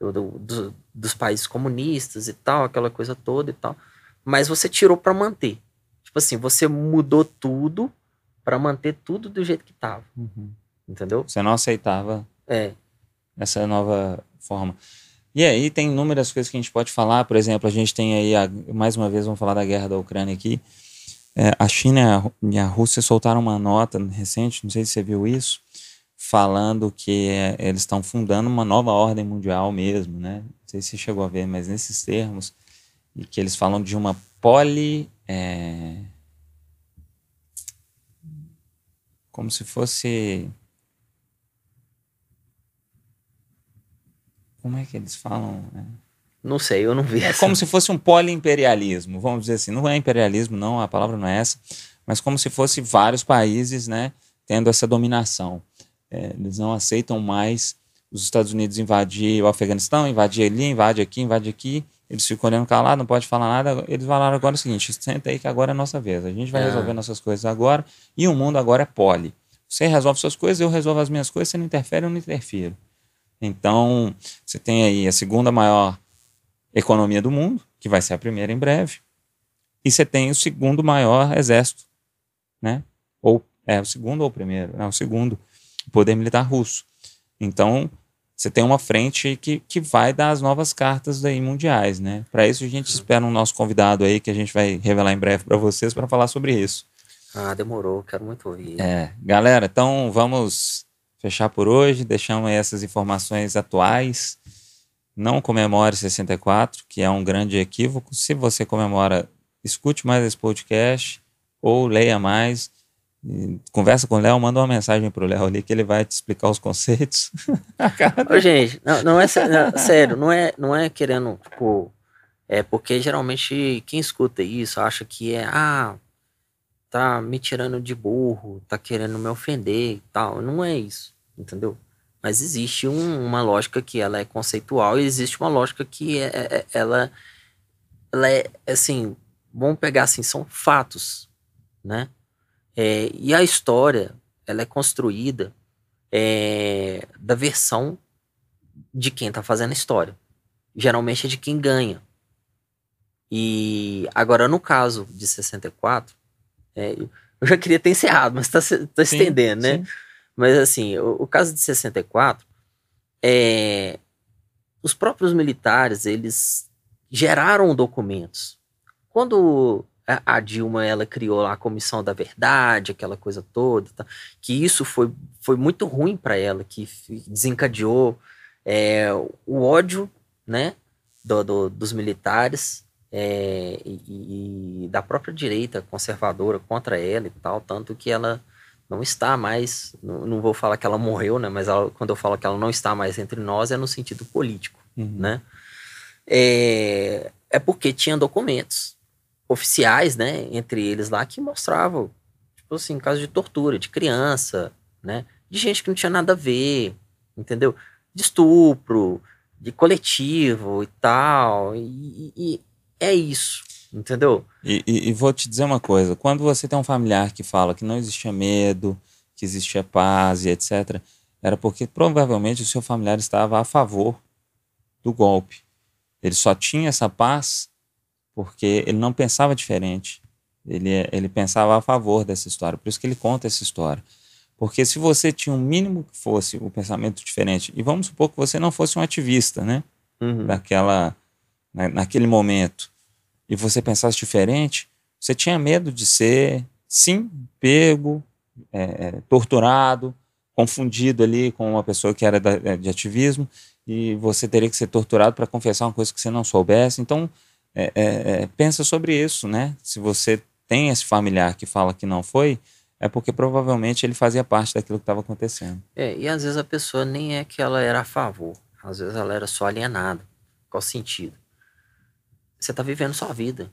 do, do, dos países comunistas e tal, aquela coisa toda e tal. Mas você tirou para manter. Tipo assim, você mudou tudo para manter tudo do jeito que estava. Uhum. Entendeu? Você não aceitava é. essa nova forma. E aí tem inúmeras coisas que a gente pode falar. Por exemplo, a gente tem aí, a, mais uma vez, vamos falar da guerra da Ucrânia aqui. É, a China e a Rússia soltaram uma nota recente, não sei se você viu isso, falando que é, eles estão fundando uma nova ordem mundial mesmo, né? Não sei se você chegou a ver, mas nesses termos, e que eles falam de uma poli. É, como se fosse. Como é que eles falam? Né? Não sei, eu não vi. É como se fosse um poliimperialismo, vamos dizer assim. Não é imperialismo, não, a palavra não é essa, mas como se fosse vários países, né, tendo essa dominação. É, eles não aceitam mais os Estados Unidos invadir o Afeganistão, invadir ali, invade aqui, invade aqui. Eles ficam olhando calado, não pode falar nada. Eles falaram agora o seguinte: senta aí que agora é nossa vez. A gente vai é. resolver nossas coisas agora. E o mundo agora é poli. Você resolve suas coisas, eu resolvo as minhas coisas, você não interfere, eu não interfiro. Então, você tem aí a segunda maior economia do mundo, que vai ser a primeira em breve. E você tem o segundo maior exército, né? Ou é o segundo ou o primeiro? É o segundo, poder militar russo. Então, você tem uma frente que, que vai dar as novas cartas daí mundiais, né? Para isso a gente espera um nosso convidado aí que a gente vai revelar em breve para vocês para falar sobre isso. Ah, demorou, quero muito ouvir. É, galera, então vamos fechar por hoje, deixamos essas informações atuais. Não comemore 64, que é um grande equívoco. Se você comemora, escute mais esse podcast ou leia mais conversa com o Léo, manda uma mensagem pro Léo ali que ele vai te explicar os conceitos. [laughs] Ô, gente, não, não é não, sério, não é, não é querendo, tipo, é porque geralmente quem escuta isso acha que é, ah, tá me tirando de burro, tá querendo me ofender e tal. Não é isso, entendeu? Mas existe um, uma lógica que ela é conceitual e existe uma lógica que é, é, é ela, ela é, assim, vamos pegar assim, são fatos, né? É, e a história, ela é construída é, da versão de quem está fazendo a história. Geralmente é de quem ganha. E agora, no caso de 64, é, eu já queria ter encerrado, mas está tá estendendo, né? Sim. Mas assim, o, o, caso de 64, é, os próprios militares, eles geraram documentos. Quando a Dilma ela criou a comissão da verdade, aquela coisa toda, tá? que isso foi, foi muito ruim para ela, que desencadeou é, o ódio, né, do, do dos militares é, e, e, da própria direita conservadora contra ela e tal, tanto que ela não está mais, não, não vou falar que ela morreu, né, mas ela, quando eu falo que ela não está mais entre nós é no sentido político, uhum. né, é, é porque tinha documentos oficiais, né, entre eles lá, que mostravam, tipo assim, casos de tortura, de criança, né, de gente que não tinha nada a ver, entendeu? De estupro, de coletivo e tal, e, e é isso, entendeu? E, e, e, vou te dizer uma coisa, quando você tem um familiar que fala que não existia medo, que existia paz e etc., era porque provavelmente o seu familiar estava a favor do golpe. Ele só tinha essa paz porque ele não pensava diferente. Ele, ele pensava a favor dessa história. Por isso que ele conta essa história. Porque se você tinha um mínimo que fosse o um pensamento diferente, e vamos supor que você não fosse um ativista, né? Uhum. Daquela, na, naquele momento, e você pensasse diferente, você tinha medo de ser, sim, pego, é, é torturado, confundido ali com uma pessoa que era da, de ativismo, e você teria que ser torturado para confessar uma coisa que você não soubesse. Então, é, é, é, pensa sobre isso, né? Se você tem esse familiar que fala que não foi, é porque provavelmente ele fazia parte daquilo que estava acontecendo. É, e às vezes a pessoa nem é que ela era a favor, às vezes ela era só alienada. Qual sentido? Você está vivendo sua vida,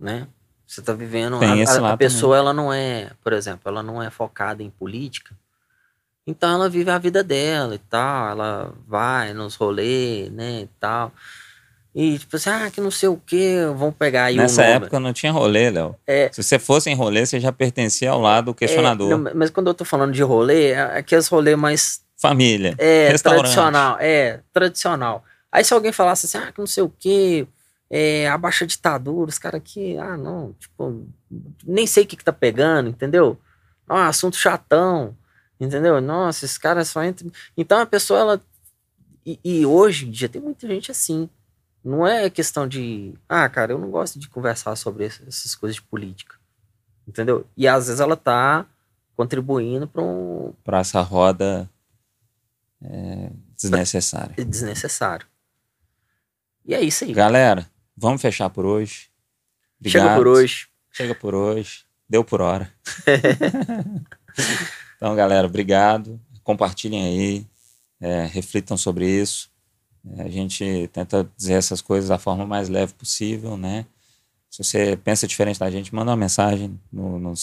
né? Você está vivendo. Tem a, a, a pessoa, também. ela não é, por exemplo, ela não é focada em política. Então ela vive a vida dela e tal, ela vai nos rolês, né, e tal. E tipo assim, ah, que não sei o que, vão pegar aí Nessa época não tinha rolê, Léo. É, Se você fosse em rolê, você já pertencia ao lado do questionador. É, não, mas quando eu tô falando de rolê, é aqueles rolê mais. Família. É, tradicional. É, tradicional. Aí se alguém falasse assim, ah, que não sei o que, é, abaixa a ditadura, os caras aqui, ah, não, tipo, nem sei o que, que tá pegando, entendeu? Ah, assunto chatão, entendeu? Nossa, esses caras só entram. Então a pessoa, ela. E, e hoje em dia tem muita gente assim. Não é questão de, ah, cara, eu não gosto de conversar sobre essas coisas de política. Entendeu? E às vezes ela tá contribuindo para um. Para essa roda é, desnecessária. Pra... Desnecessário. E é isso aí. Galera, vamos fechar por hoje. Obrigado. Chega por hoje. Chega por hoje. Deu por hora. [laughs] então, galera, obrigado. Compartilhem aí. É, reflitam sobre isso. É, a gente tenta dizer essas coisas da forma mais leve possível, né? Se você pensa diferente da gente, manda uma mensagem, no, no, no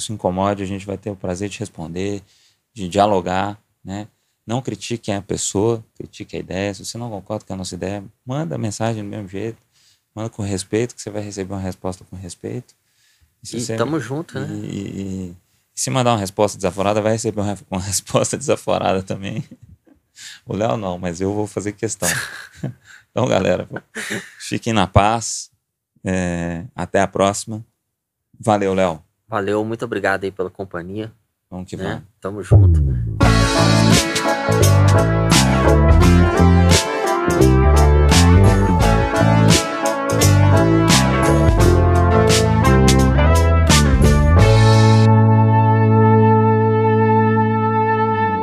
Se Incomode, a gente vai ter o prazer de responder, de dialogar, né? Não critique a pessoa, critique a ideia. Se você não concorda com a nossa ideia, manda a mensagem do mesmo jeito, manda com respeito, que você vai receber uma resposta com respeito. E, e sempre... tamo junto, né? E, e, e, se mandar uma resposta desaforada, vai receber uma, uma [laughs] resposta desaforada também. O Léo não, mas eu vou fazer questão. [laughs] então, galera, fiquem na paz. É, até a próxima. Valeu, Léo. Valeu, muito obrigado aí pela companhia. Vamos que né? vamos. Tamo junto.